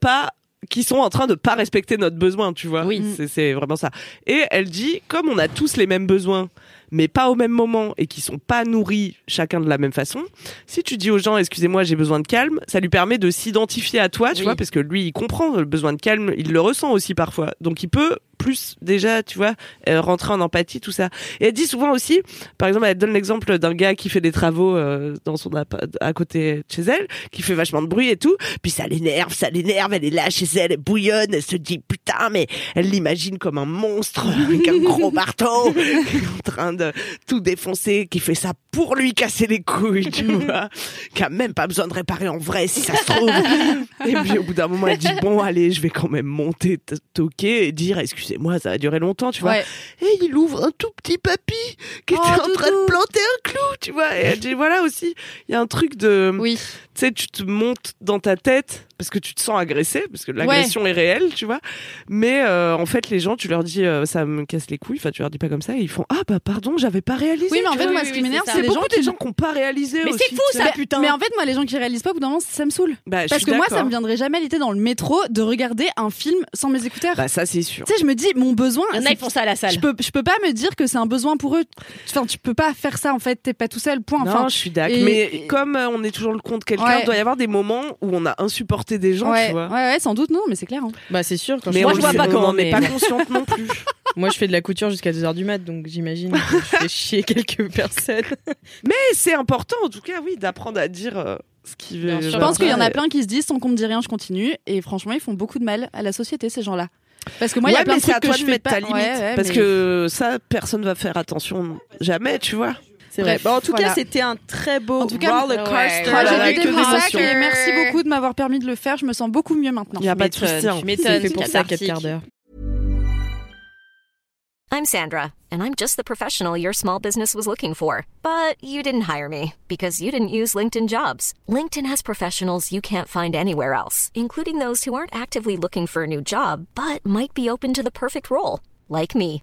pas qui sont en train de pas respecter notre besoin, tu vois. Oui. C'est vraiment ça. Et elle dit comme on a tous les mêmes besoins mais pas au même moment et qui sont pas nourris chacun de la même façon. Si tu dis aux gens, excusez-moi, j'ai besoin de calme, ça lui permet de s'identifier à toi, tu Oui. vois, parce que lui, il comprend le besoin de calme, il le ressent aussi parfois. Donc il peut plus déjà, tu vois, euh, rentrer en empathie, tout ça. Et elle dit souvent aussi, par exemple, elle donne l'exemple d'un gars qui fait des travaux euh, dans son à côté de chez elle, qui fait vachement de bruit et tout, puis ça l'énerve, ça l'énerve, elle est là chez elle, elle bouillonne, elle se dit putain, mais elle l'imagine comme un monstre avec un gros marteau, qui est en train tout défoncer, qui fait ça pour lui casser les couilles, tu vois, qui a même pas besoin de réparer en vrai si ça se trouve. et puis au bout d'un moment, elle dit bon allez, je vais quand même monter, toquer et dire excusez-moi, ça a duré longtemps, tu vois. Ouais. Et il ouvre un tout petit papy qui Oh, était en train de planter un clou, tu vois. Et elle dit voilà aussi, il y a un truc de Oui. Tu sais, tu te montes dans ta tête parce que tu te sens agressé, parce que l'agression est réelle, tu vois. Mais euh, en fait, les gens, tu leur dis, euh, ça me casse les couilles. Enfin, tu leur dis pas comme ça, et ils font, ah bah pardon, j'avais pas réalisé. Oui, mais en fait, vois. moi, oui, ce oui, qui m'énerve, c'est c'est c'est les beaucoup gens des qui. gens qui n'ont pas réalisé. Mais c'est fou, ça, putain. Mais en fait, moi, les gens qui réalisent pas, au bout d'un moment, ça me saoule. Bah, Parce que moi, ça me viendrait jamais l'idée dans le métro de regarder un film sans mes écouteurs. Bah, ça, c'est sûr. Tu sais, je me dis, mon besoin. Il y en a, ils font ça à la salle. Je peux, je peux pas me dire que c'est un besoin pour eux. Enfin, tu peux pas faire ça en fait. T'es pas tout seul. Point. Enfin, non, je suis d'accord. Mais comme euh, on est toujours le compte de quelqu'un, Ouais. il doit y avoir des moments où on a insupporté des gens, ouais, tu vois. ouais, ouais, sans doute non, mais c'est clair. hein. Bah c'est sûr. Quand Mais je... on Moi je vois pas on comment. mais pas consciente non plus. Moi je fais de la couture jusqu'à 2h du mat, donc j'imagine que je fais chier quelques personnes. Mais c'est important, en tout cas, oui, d'apprendre à dire euh, ce qui veut. Je pense qu'il y en a plein qui se disent sans qu'on me dit rien, je continue. Et franchement, ils font beaucoup de mal à la société ces gens-là. Parce que moi, il y a plein mais de c'est trucs à que toi je de fais mettre pas. ta limite. Ouais, ouais, parce mais- que ça, personne va faire attention jamais, tu vois. C'est vrai. Bah, en tout voilà. cas, c'était un très beau En tout cas, roller ouais, coaster. Voilà, j'ai ça et merci beaucoup de m'avoir permis de le faire. Je me sens beaucoup mieux maintenant. Il n'y a pas de souci. hein. m'étonnes, C'est fait pour ça. 4 quarts d'heure. I'm Sandra, and I'm just the professional your small business was looking for. But you didn't hire me because you didn't use LinkedIn jobs. LinkedIn has professionals you can't find anywhere else, including those who aren't actively looking for a new job but might be open to the perfect role, like me.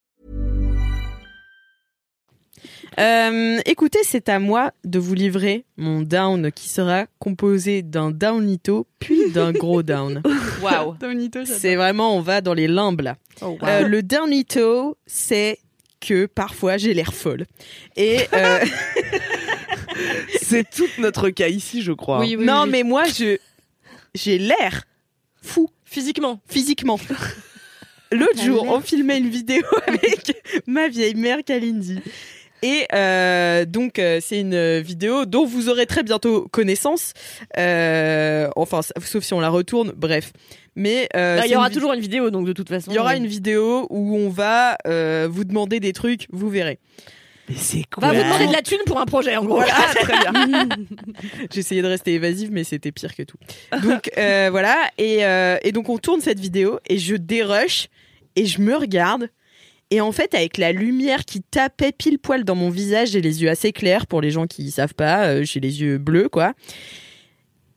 Euh, écoutez, c'est à moi de vous livrer mon down qui sera composé d'un downito puis d'un gros down. Waouh. C'est vraiment, on va dans les limbes là. Euh, le downito, c'est que parfois j'ai l'air folle. Et euh, C'est tout notre cas ici, je crois. Oui, oui, non, oui. mais moi je j'ai l'air fou Physiquement. physiquement. L'autre jour, on filmait une vidéo avec ma vieille mère Kalindi. Et euh, donc, euh, c'est une vidéo dont vous aurez très bientôt connaissance. Euh, enfin, sauf si on la retourne, bref. Mais euh, Il y aura une toujours une vidéo, donc de toute façon. il y aura une vidéo où on va euh, vous demander des trucs, vous verrez. Mais c'est On va quoi vous demander de la thune pour un projet, en gros. Voilà, très bien. J'ai essayé de rester évasive, mais c'était pire que tout. Donc euh, voilà, et, euh, et donc on tourne cette vidéo et je dérush et je me regarde. Et en fait, avec la lumière qui tapait pile poil dans mon visage, j'ai les yeux assez clairs pour les gens qui savent pas, euh, j'ai les yeux bleus quoi.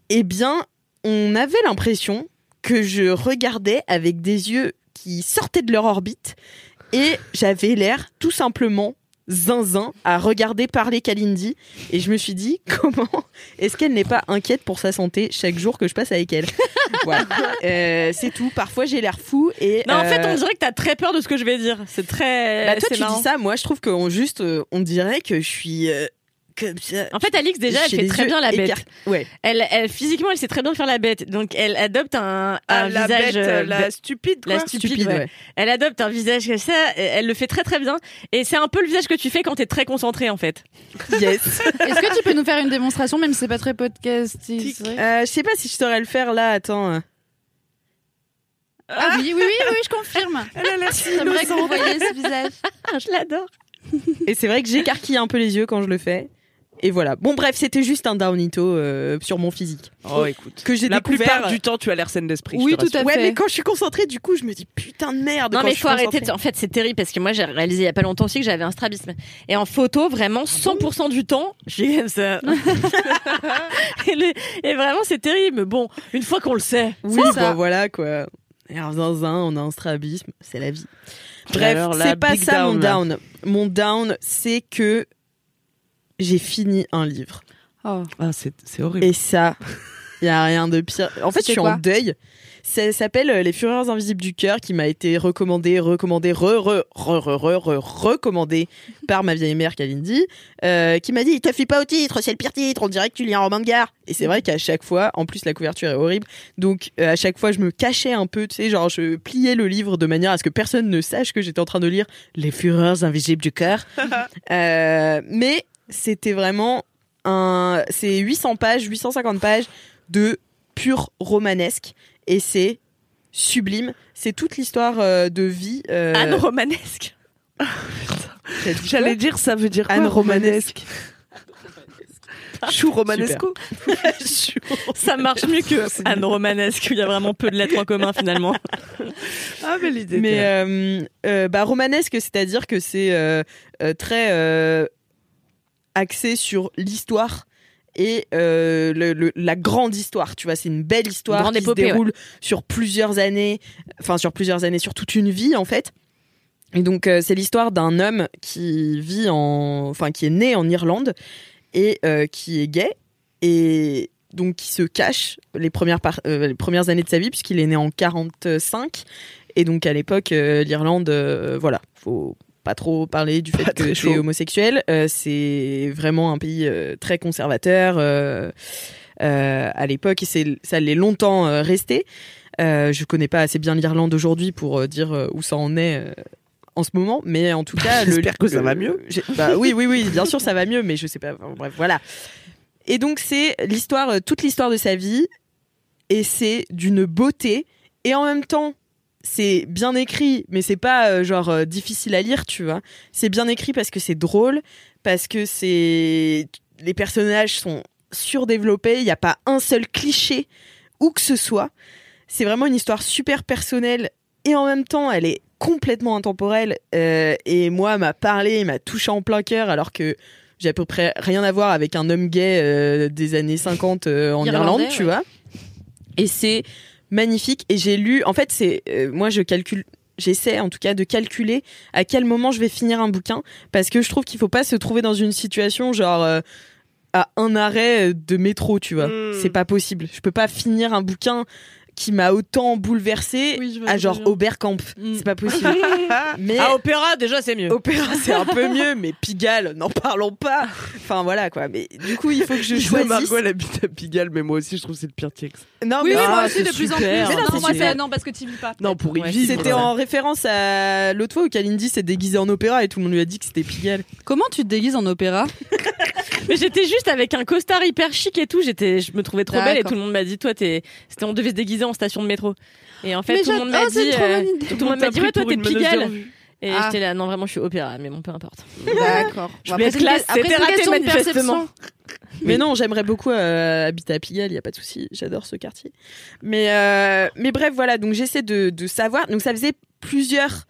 Eh bien, on avait l'impression que je regardais avec des yeux qui sortaient de leur orbite et j'avais l'air tout simplement zinzin à regarder parler Kalindi et je me suis dit comment est-ce qu'elle n'est pas inquiète pour sa santé chaque jour que je passe avec elle voilà Euh, c'est tout parfois j'ai l'air fou et Non, en fait, euh, on dirait que t'as très peur de ce que je vais dire. C'est très. bah, toi tu marrant. dis ça moi je trouve qu'on juste euh, on dirait que je suis euh, comme ça En fait, Alix, déjà, elle fait très bien la bête. écar- ouais Elle, elle, physiquement, elle sait très bien faire la bête. Donc, elle adopte un, un Ah, la visage. bête, euh, la stupide, quoi. la stupide, stupide ouais. ouais. Elle adopte un visage comme ça. Elle le fait très très bien. Et c'est un peu le visage que tu fais quand t'es très concentré, en fait. yes Est-ce que tu peux nous faire une démonstration, même si c'est pas très podcast Euh, je sais pas si je saurais le faire là attends Ah oui, oui, oui, oui, je confirme. J'aimerais que vous voyiez ce visage. Je l'adore. et c'est vrai que j'écarquille un peu les yeux quand je le fais et voilà bon bref c'était juste un downito euh, sur mon physique Oh, écoute. que j'ai La découvert plupart du temps, tu as l'air saine d'esprit. Oui, je te tout à ouais fait. mais quand je suis concentrée du coup je me dis putain de merde Non, quand mais je il suis faut arrêter. de- En fait, c'est terrible parce que moi, j'ai réalisé il y a pas longtemps aussi que j'avais un strabisme. Et en photo, vraiment, 100% du temps, suis comme ça. et, le- et vraiment, c'est terrible. Mais bon, une fois qu'on le sait. Oui, C'est ça. bon voilà quoi. Et alors, zinzin, on a un strabisme, c'est la vie. Bref, c'est pas ça down, mon là. down. Mon down, c'est que j'ai fini un livre. Oh. Ah, c'est horrible. Et ça, il y a rien de pire. En fait, je suis en deuil. Ça s'appelle euh, Les Fureurs Invisibles du Cœur, qui m'a été recommandé, recommandé, re, re, re, re, re, re- recommandé par ma vieille mère Kalindi, euh, qui m'a dit, te fie pas au titre, c'est le pire titre, on dirait que tu lis un roman de gare. Et c'est vrai qu'à chaque fois, en plus la couverture est horrible, donc euh, à chaque fois je me cachais un peu, tu sais, genre je pliais le livre de manière à ce que personne ne sache que j'étais en train de lire Les Fureurs Invisibles du Cœur. Euh, mais c'était vraiment un, c'est 800 pages, 850 pages de pur romanesque et c'est sublime. C'est toute l'histoire euh, de vie. euh, Anne romanesque. J'allais dire, ça veut dire quoi, Anne romanesque Chou romanesco Ça marche mieux que Anne romanesque, il y a vraiment peu de lettres en commun finalement. Ah, mais l'idée. Mais euh, euh, bah, romanesque, c'est-à-dire que c'est euh, très axé sur l'histoire et euh, le- le- la grande histoire. Tu vois, c'est une belle histoire Grande qui épopée, se déroule sur plusieurs années, enfin sur plusieurs années, sur toute une vie en fait. Et donc euh, c'est l'histoire d'un homme qui vit en, enfin qui est né en Irlande et euh, qui est gay et donc qui se cache les premières par- les premières années de sa vie puisqu'il est né en 45 et donc à l'époque l'Irlande voilà faut pas trop parler du fait Pas que c'est homosexuel Euh, c'est vraiment un pays euh, très conservateur euh, euh, à l'époque et c'est ça l'est longtemps resté je connais pas assez bien l'Irlande aujourd'hui pour dire où ça en est en ce moment, mais en tout cas, le- J'espère que ça va mieux. Bah oui, oui, oui, bien sûr, ça va mieux, mais je sais pas. enfin, bref, voilà. Et donc c'est l'histoire, toute l'histoire de sa vie, et c'est d'une beauté, et en même temps, c'est bien écrit, mais c'est pas euh, genre euh, difficile à lire, tu vois. C'est bien écrit parce que c'est drôle, parce que c'est les personnages sont surdéveloppés, il n'y a pas un seul cliché où que ce soit. C'est vraiment une histoire super personnelle et en même temps, elle est complètement intemporelle. euh, et moi, m'a parlé, m'a touché en plein cœur, alors que j'ai à peu près rien à voir avec un homme gay des années 50 euh, en Irlandais, Irlande, tu ouais. vois. Et c'est magnifique. Et j'ai lu, en fait, c'est euh, moi, je calcule. J'essaie en tout cas de calculer à quel moment je vais finir un bouquin parce que je trouve qu'il faut pas se trouver dans une situation genre euh, à un arrêt de métro, tu vois. Mm. C'est pas possible. Je peux pas finir un bouquin qui m'a autant bouleversé Oui, à genre bien. Oberkamp. Mm. C'est pas possible. mais À opéra, déjà c'est mieux. Opéra, c'est un peu mieux, mais Pigalle, n'en parlons pas. Enfin voilà quoi. Mais du coup, il faut que je Je choisisse. Margot, elle habite à Pigalle, mais moi aussi, je trouve que c'est le pire texte. Non, Oui, mais oui, ah, moi aussi, c'est de plus en plus. Mais non, moi, c'est non, parce que tu vis pas. Non, pour y Ouais, vivre. C'était en référence à l'autre fois où Kalindi s'est déguisée en opéra et tout le monde lui a dit que c'était Pigalle. Comment tu te déguises en opéra? Mais j'étais juste avec un costard hyper chic et tout. J'étais, je me trouvais trop belle et tout le monde m'a dit, toi, t'es, c'était, on devait se déguiser en station de métro. Et en fait, Mais tout le monde m'a dit, euh, tout le monde m'a dit, ouais, toi, t'es Pigalle. Et Ah. j'étais là, non, vraiment, je suis opéra, mais bon, peu importe. D'accord. Je être classe, c'était c'est une raté, question de manifestement. perception. Mais non, j'aimerais beaucoup euh, habiter à Pigalle, il y a pas de souci, j'adore ce quartier. Mais euh, mais bref, voilà, donc j'essaie de, de savoir. Donc ça faisait plusieurs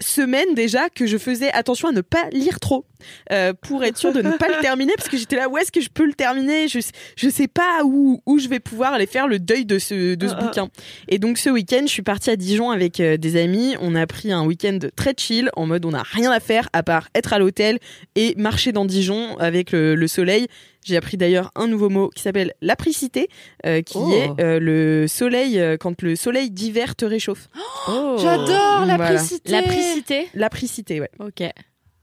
semaines déjà que je faisais attention à ne pas lire trop euh, pour être sûr de ne pas le terminer parce que j'étais là où est-ce que je peux le terminer? Je je sais pas où où je vais pouvoir aller faire le deuil de ce de ce Ah, ah. bouquin. Et donc ce week-end je suis partie à Dijon avec euh, des amis. On a pris un week-end très chill en mode on n'a rien à faire à part être à l'hôtel et marcher dans Dijon avec le, le soleil j'ai appris d'ailleurs un nouveau mot qui s'appelle l'apricité, euh, qui Oh. est euh, le soleil euh, quand le soleil d'hiver te réchauffe. Oh. J'adore la Voilà. précité. La pricité. L'apricité, ouais. Ok.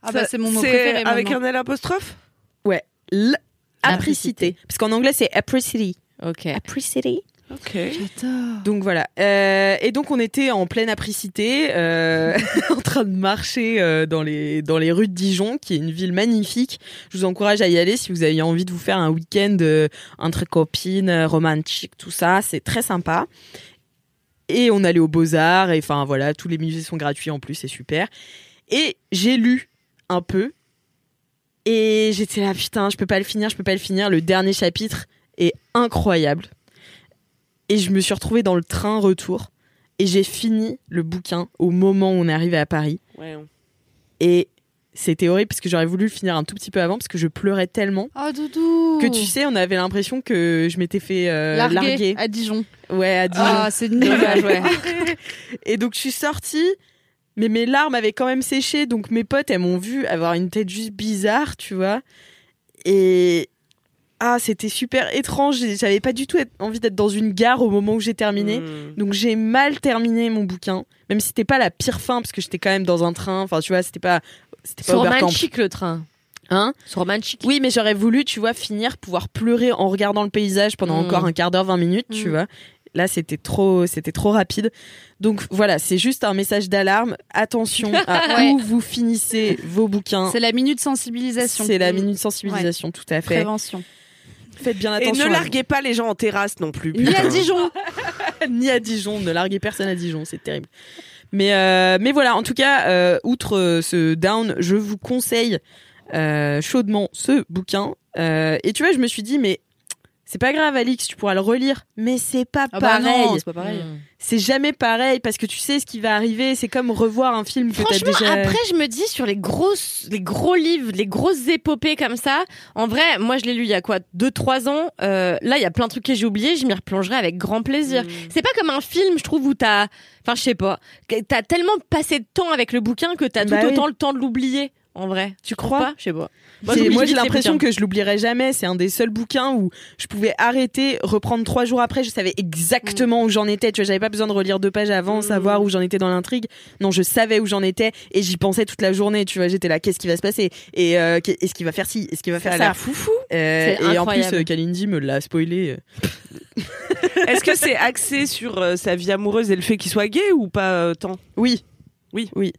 Ah bah c'est mon mot C'est préféré avec maintenant. un L apostrophe L'apricité. Parce qu'en anglais c'est apricity. Ok. Apricity. Ok. J'adore. Donc voilà. Euh, et donc on était en pleine apricité, euh, en train de marcher euh, dans les dans les rues de Dijon, qui est une ville magnifique. Je vous encourage à y aller si vous avez envie de vous faire un week-end entre copines, romantique, tout ça. C'est très sympa. Et on allait aux Beaux Arts. Et enfin voilà, tous les musées sont gratuits en plus, c'est super. Et j'ai lu un peu. Et j'étais là, putain, je peux pas le finir, je peux pas le finir. Le dernier chapitre est incroyable. Et je me suis retrouvée dans le train retour. Et j'ai fini le bouquin au moment où on est arrivé à Paris. Ouais. Et c'était horrible parce que j'aurais voulu le finir un tout petit peu avant parce que je pleurais tellement. Oh doudou. Que tu sais, on avait l'impression que je m'étais fait euh, larguer, larguer. à Dijon. Ouais, à Dijon. Ah, c'est nul. ouais. Et donc je suis sortie, mais mes larmes avaient quand même séché. Donc mes potes, elles m'ont vu avoir une tête juste bizarre, tu vois. Et ah, c'était super étrange. J'avais pas du tout envie d'être dans une gare au moment où j'ai terminé. Hmm. Donc j'ai mal terminé mon bouquin, même si c'était pas la pire fin parce que j'étais quand même dans un train. Enfin, tu vois, c'était pas, c'était pas romantique le train. Hein? C'est romantique. Oui, mais j'aurais voulu, tu vois, finir, pouvoir pleurer en regardant le paysage pendant Mm. encore un quart d'heure, 20 minutes, tu Mm. vois. Là, c'était trop, c'était trop rapide. Donc voilà, c'est juste un message d'alarme. Attention à Ouais. où vous finissez vos bouquins. C'est la minute sensibilisation. C'est la minute sensibilisation, tout à fait. Prévention. Faites bien Et attention. ne à larguez pas les gens en terrasse non plus. Ni à. Dijon. ni à Dijon, ne larguez personne à Dijon, c'est terrible. Mais euh, mais voilà, en tout cas, euh, outre euh, ce down, je vous conseille euh, chaudement ce bouquin. Euh, et tu vois, je me suis dit, mais c'est pas grave, Alix, tu pourras le relire, mais c'est pas Ah bah pareil. c'est pas pareil. Mm. c'est jamais pareil parce que tu sais ce qui va arriver. C'est comme revoir un film que t'as Franchement, déjà. après, je me dis sur les grosses, les gros livres, les grosses épopées comme ça. En vrai, moi, je l'ai lu il y a quoi, deux, trois ans. Euh, là, il y a plein de trucs que j'ai oubliés. Je m'y replongerai avec grand plaisir. C'est pas comme un film, je trouve, où t'as, enfin, je sais pas, que t'as tellement passé de temps avec le bouquin que t'as tout Bah oui. autant le temps de l'oublier. En vrai, Tu crois pas Je sais pas. Moi j'ai l'impression que je l'oublierai jamais. C'est un des seuls bouquins où je pouvais arrêter, reprendre trois jours après. Je savais exactement où j'en étais. Tu vois, j'avais pas besoin de relire deux pages avant, Mm. savoir où j'en étais dans l'intrigue. Non, je savais où j'en étais et j'y pensais toute la journée. Tu vois, j'étais là, qu'est-ce qui va se passer? Et euh, est-ce qu'il va faire ci? Est-ce qu'il va faire ça foufou. Euh, C'est Et en plus, euh, Kalindi me l'a spoilé. Est-ce que c'est axé sur euh, sa vie amoureuse et le fait qu'il soit gay ou pas euh, tant? Oui, Oui. oui.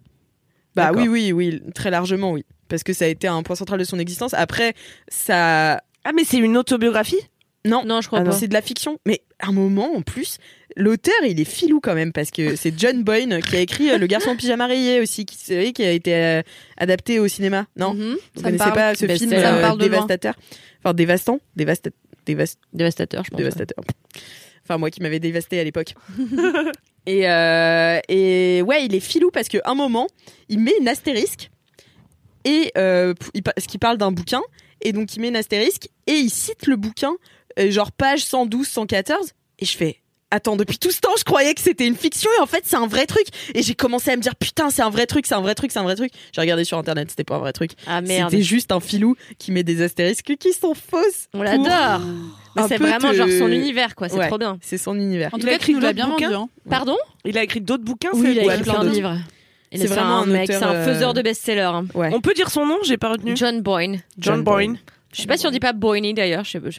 Bah oui, oui, oui, très largement, oui. Parce que ça a été un point central de son existence. Après, ça Ah mais c'est une autobiographie? Non, Non, je crois Ah pas. c'est de la fiction. Mais à un moment, en plus, l'auteur, il est filou quand même, parce que c'est John Boyne qui a écrit euh, Le garçon en pyjama rayé aussi, qui, vous savez, qui a été euh, adapté au cinéma. Non? Mhm. Vous Ça me connaissez parle. pas ce Ben, film euh, parle de loin. dévastateur? Enfin, dévastant Dévasta- dévast- Dévastateur, je pense. Dévastateur. Enfin, moi qui m'avais dévasté à l'époque. et, euh, et ouais, il est filou parce qu'à un moment, il met une astérisque et euh, parce qu'il parle d'un bouquin et donc il met une astérisque et il cite le bouquin euh, genre page 112 114 et je fais Attends, depuis tout ce temps, je croyais que c'était une fiction et en fait, c'est un vrai truc. Et j'ai commencé à me dire, putain, c'est un vrai truc, c'est un vrai truc, c'est un vrai truc. J'ai regardé sur internet, c'était pas un vrai truc. Ah merde. C'était juste un filou qui met des astérisques qui sont fausses. On l'adore. C'est vraiment te- genre son univers, quoi. C'est Ouais. trop bien. C'est son univers. En tout Il a cas, écrit tu nous l'as d'autres bien bouquins vendu. hein. Pardon Il a écrit d'autres bouquins Oui, il a écrit plein de livres. Il C'est est vraiment vraiment un mec, c'est un euh, faiseur de best-sellers. hein. Ouais. On peut dire son nom, j'ai pas retenu. John Boyne. John Boyne. Je sais pas si on dit pas Boyne d'ailleurs. Je sais, je-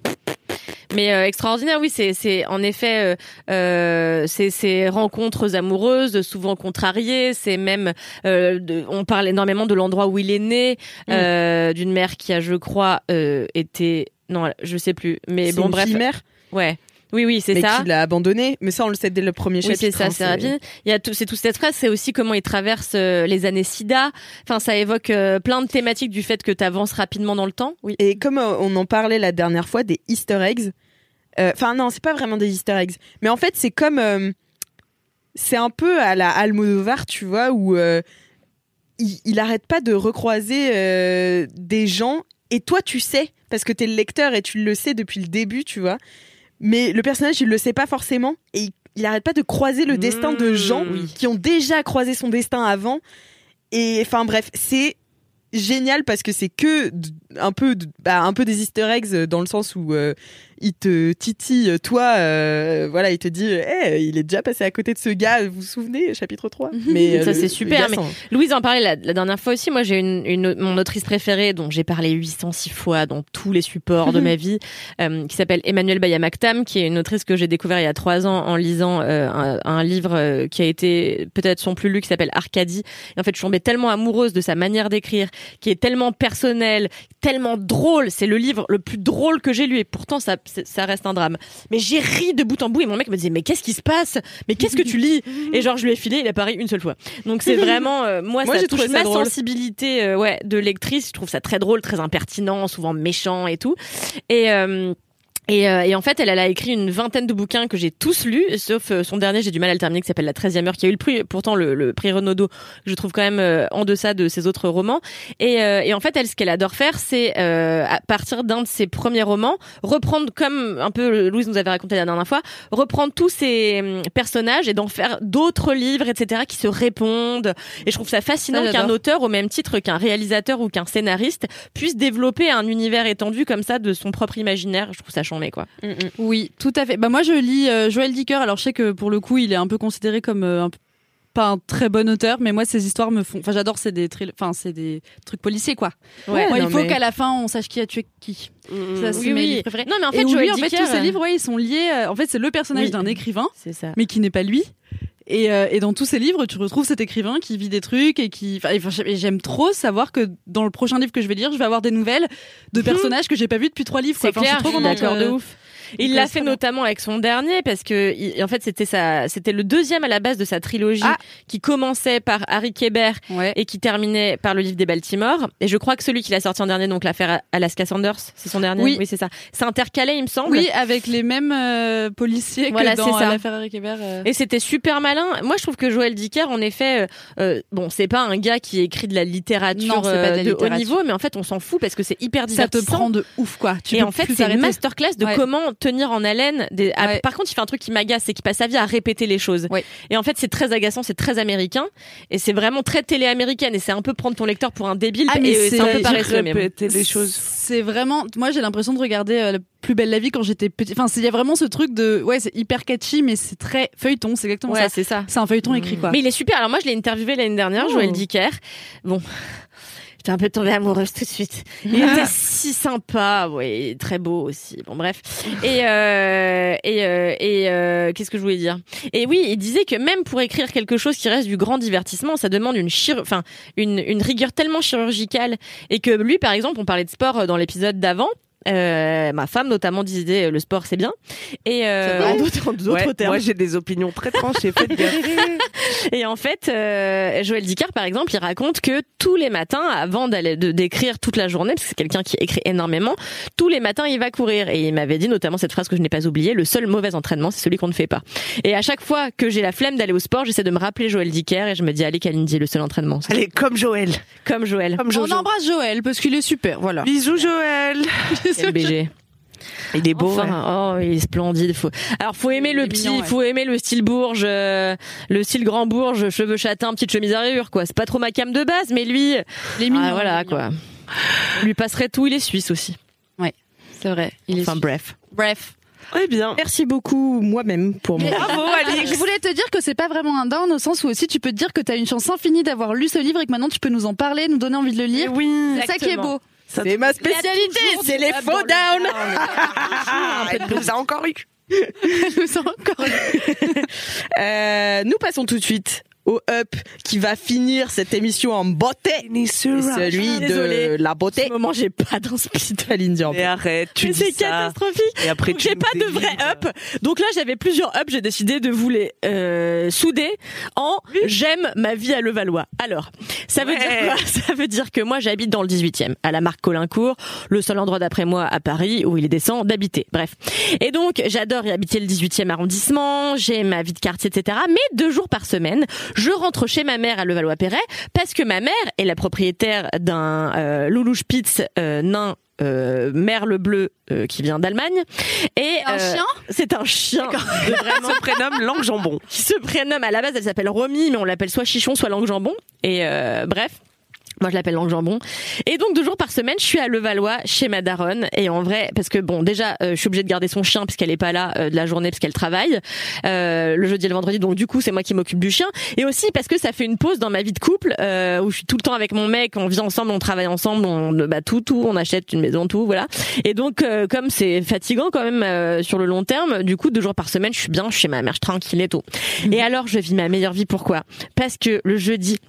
Mais euh, extraordinaire, oui, c'est en effet euh, euh, ces rencontres amoureuses, souvent contrariées. C'est même euh, de- on parle énormément de l'endroit où il est né, euh, d'une mère qui a, je crois, euh, été non, je sais plus. Mais C'est bon, une bref, fille mère, ouais, oui, oui, c'est mais ça. qui l'a abandonné. Mais ça, on le sait dès le premier Oui, chapitre. c'est ça, hein, c'est rapide. Il y a tout, c'est toute cette phrase, c'est aussi comment il traverse euh, les années SIDA. Enfin, ça évoque euh, plein de thématiques du fait que tu avances rapidement dans le temps. Oui. Et comme euh, on en parlait la dernière fois des Easter eggs, enfin non, c'est pas vraiment des Easter eggs, mais en fait c'est comme, c'est un peu à la Almodovar, tu vois, où il, il arrête pas de recroiser des gens et toi tu sais parce que t'es le lecteur et tu le sais depuis le début, tu vois. Mais le personnage il le sait pas forcément et il, il arrête pas de croiser le destin de Mmh. gens Oui. qui ont déjà croisé son destin avant. Et enfin bref, c'est génial parce que c'est que un peu bah, un peu des easter eggs dans le sens où euh, il te titille toi euh, voilà il te dit Eh, il est déjà passé à côté de ce gars vous vous souvenez chapitre 3 mais Ça, euh, c'est super, mais- Louise en parlait la, la dernière fois aussi. Moi, j'ai une, une, mon autrice préférée dont j'ai parlé 806 fois dans tous les supports de ma vie, euh, qui s'appelle Emmanuelle Bayamaktam, qui est une autrice que j'ai découvert il y a trois ans en lisant euh, un, un livre euh, qui a été peut-être son plus lu, qui s'appelle Arcadie. Et en fait, je suis tombée tellement amoureuse de sa manière d'écrire, qui est tellement personnelle, tellement drôle. C'est le livre le plus drôle que j'ai lu, et pourtant ça, ça reste un drame. Mais j'ai ri de bout en bout, et mon mec me disait mais qu'est-ce qui se passe? Mais qu'est-ce que tu lis? Et genre je lui ai filé, il a pas ri une seule fois. Donc c'est vraiment euh, moi, Moi, ça touche ma drôle. sensibilité euh, ouais de lectrice. Je trouve ça très drôle, très impertinent, souvent méchant et tout. Et euh, Et, euh, et en fait, elle, elle a écrit une vingtaine de bouquins que j'ai tous lus, sauf euh, son dernier, j'ai du mal à le terminer, qui s'appelle La 13e heure, qui a eu le prix, pourtant le, le prix Renaudot, que je trouve quand même euh, en deçà de ses autres romans. Et, euh, et en fait, elle, ce qu'elle adore faire, c'est euh, à partir d'un de ses premiers romans, reprendre comme un peu Louise nous avait raconté la dernière fois, reprendre tous ces hum, personnages et d'en faire d'autres livres, etc., qui se répondent. Et je trouve ça fascinant qu'un auteur, au même titre qu'un réalisateur ou qu'un scénariste, puisse développer un univers étendu comme ça de son propre imaginaire. Je trouve ça chambé, quoi. Oui, tout à fait. Bah moi je lis euh, Joël Dicker. Alors je sais que pour le coup il est un peu considéré comme euh, un pas un très bon auteur, mais moi ces histoires me font. Enfin j'adore c'est des thrill- enfin c'est des trucs policiers quoi. Ouais, moi il faut mais- qu'à la fin on sache qui a tué qui. Ça, c'est Oui, mes oui. livres préférés. Non, mais en Et fait, où Joël lui, en fait, Dicker, tous ces euh, livres, ouais, ils sont liés. En fait, c'est le personnage d'un écrivain, ça. mais qui n'est pas lui. Et, euh, et dans tous ces livres, tu retrouves cet écrivain qui vit des trucs et qui. Enfin, j'aime trop savoir que dans le prochain livre que je vais lire, je vais avoir des nouvelles de personnages que j'ai pas vus depuis trois livres. C'est je clair, suis trop je suis contente, d'accord de ouf. Il l'a euh, fait notamment avec son dernier parce que il- en fait c'était sa c'était le deuxième à la base de sa trilogie Ah. qui commençait par Harry Kéber Ouais. et qui terminait par le livre des Baltimore et je crois que celui qu'il a sorti en dernier donc l'affaire Alaska Sanders c'est son dernier? Oui. c'est ça c'est intercalé il me semble Oui, avec les mêmes euh, policiers Voilà, que dans euh, l'affaire Hébert. euh. Et c'était super malin. Moi, je trouve que Joël Dicker, en effet, euh, bon, c'est pas un gars qui écrit de la littérature Non, de la de, haut niveau, mais en fait, on s'en fout parce que c'est hyper ça te divertissant. prend de ouf, quoi. Tu et en fait, c'est une masterclass de Ouais. comment tenir en haleine. Des... ah, Ouais. par contre, il fait un truc qui m'agace, c'est qu'il passe sa vie à répéter les choses. Ouais. Et en fait, c'est très agaçant, c'est très américain, et c'est vraiment très télé-américaine, et c'est un peu prendre ton lecteur pour un débile. Ah, mais et euh, c'est un peu c'est- paresseux, répéter les choses. C'est vraiment. Moi, j'ai l'impression de regarder euh, la plus belle la vie quand j'étais petit. Enfin, il y a vraiment ce truc de. Ouais, c'est hyper catchy, mais c'est très feuilleton. C'est exactement Ouais, ça. c'est ça. C'est un feuilleton écrit, quoi. Mais il est super. Alors moi, je l'ai interviewé l'année dernière, Oh. Joël Dicker. Bon. J'étais un peu tombée amoureuse tout de suite. Il était si sympa, oui, très beau aussi. Bon bref. Et euh, et euh, et euh, qu'est-ce que je voulais dire? Et oui, il disait que même pour écrire quelque chose qui reste du grand divertissement, ça demande une chir enfin une une rigueur tellement chirurgicale et que lui par exemple, on parlait de sport euh, dans l'épisode d'avant. Euh, ma femme notamment disait le sport c'est bien et euh, en d'autres en d'autres Ouais, termes moi j'ai des opinions très tranchées. Et en fait, euh, Joël Dicker, par exemple, il raconte que tous les matins, avant d'aller de d'écrire toute la journée, parce que c'est quelqu'un qui écrit énormément, tous les matins il va courir. Et il m'avait dit notamment cette phrase que je n'ai pas oubliée le seul mauvais entraînement, c'est celui qu'on ne fait pas. Et à chaque fois que j'ai la flemme d'aller au sport, j'essaie de me rappeler Joël Dicker et je me dis allez Kalindi, le seul entraînement, c'est Allez, comme Joël. comme Joël. Comme On Jojo. embrasse Joël parce qu'il est super. Voilà. Bisous Joël. Quel BG. Il est beau. ouais. Oh, il est splendide. Faut... Alors, faut aimer Il le petit, ouais. faut aimer le style bourge, euh, le style grand bourge, cheveux châtains, petite chemise à rayures, quoi. C'est pas trop ma cam de base, mais lui, Il est mignon, ah, il voilà, quoi. Lui passerait tout. Il est suisse aussi. C'est vrai. Il Enfin, bref. Bref. Eh bien. Merci beaucoup, moi-même, pour mon. Bravo Alix. Je voulais te dire que c'est pas vraiment un down au sens où aussi tu peux te dire que t'as une chance infinie d'avoir lu ce livre et que maintenant tu peux nous en parler, nous donner envie de le lire. Oui. C'est ça qui est beau. C'est ma spécialité, c'est les faux down. Ah, elle nous a encore eu. nous. Euh, nous passons tout de suite au up qui va finir cette émission en beauté. Celui de la beauté. Ce moment, j'ai pas en Et arrête, tu Mais dis c'est catastrophique. Et après, j'ai pas de vrai up. Donc là, j'avais plusieurs ups. J'ai décidé de vous les euh, souder en j'aime ma vie à Levallois. Alors, ça veut Ouais. dire quoi? Ça veut dire que moi, j'habite dans le 18e, à la marque Colincourt, le seul endroit d'après moi à Paris où il est décent d'habiter. Bref. Et donc, j'adore y habiter le 18e arrondissement. J'ai ma vie de quartier, etc. Mais deux jours par semaine, je rentre chez ma mère à Levallois-Perret parce que ma mère est la propriétaire d'un euh, loulou Spitz euh, nain euh, merle bleu euh, qui vient d'Allemagne. Et Un euh, chien c'est un chien de vraiment se prénomme Langue Jambon. qui se prénomme à la base elle s'appelle Romy mais on l'appelle soit Chichon soit Langue Jambon. Et euh, bref moi, je l'appelle Langue Jambon. Et donc, deux jours par semaine, je suis à Levallois, chez ma daronne. Et en vrai, parce que bon, déjà, euh, je suis obligée de garder son chien puisqu'elle est pas là euh, de la journée parce qu'elle travaille euh, le jeudi et le vendredi. Donc, du coup, c'est moi qui m'occupe du chien. Et aussi parce que ça fait une pause dans ma vie de couple euh, où je suis tout le temps avec mon mec, on vit ensemble, on travaille ensemble, on bah tout, tout, on achète une maison, tout, voilà. Et donc, euh, comme c'est fatigant quand même euh, sur le long terme, du coup, deux jours par semaine, je suis bien chez ma mère, je suis tranquille et tout. Et alors, je vis ma meilleure vie. Pourquoi? Parce que le jeudi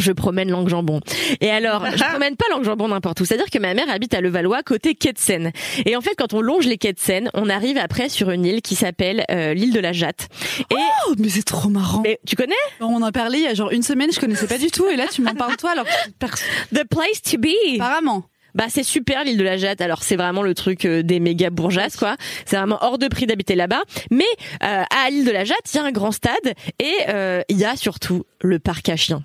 je promène langue jambon. Et alors, je promène pas langue jambon n'importe où. C'est-à-dire que ma mère habite à Levallois, côté quai de Seine. Et en fait, quand on longe les quais de Seine, on arrive après sur une île qui s'appelle euh, l'île de la Jatte. Et Oh, mais c'est trop marrant. mais tu connais? On en a parlé il y a genre une semaine, je connaissais pas du tout, et là tu m'en parles toi alors que The place to be. apparemment. Bah c'est super l'île de la Jatte. Alors c'est vraiment le truc euh, des méga bourgeasses quoi. C'est vraiment hors de prix d'habiter là-bas. Mais euh, à l'île de la Jatte, il y a un grand stade et euh, il y a surtout le parc à chiens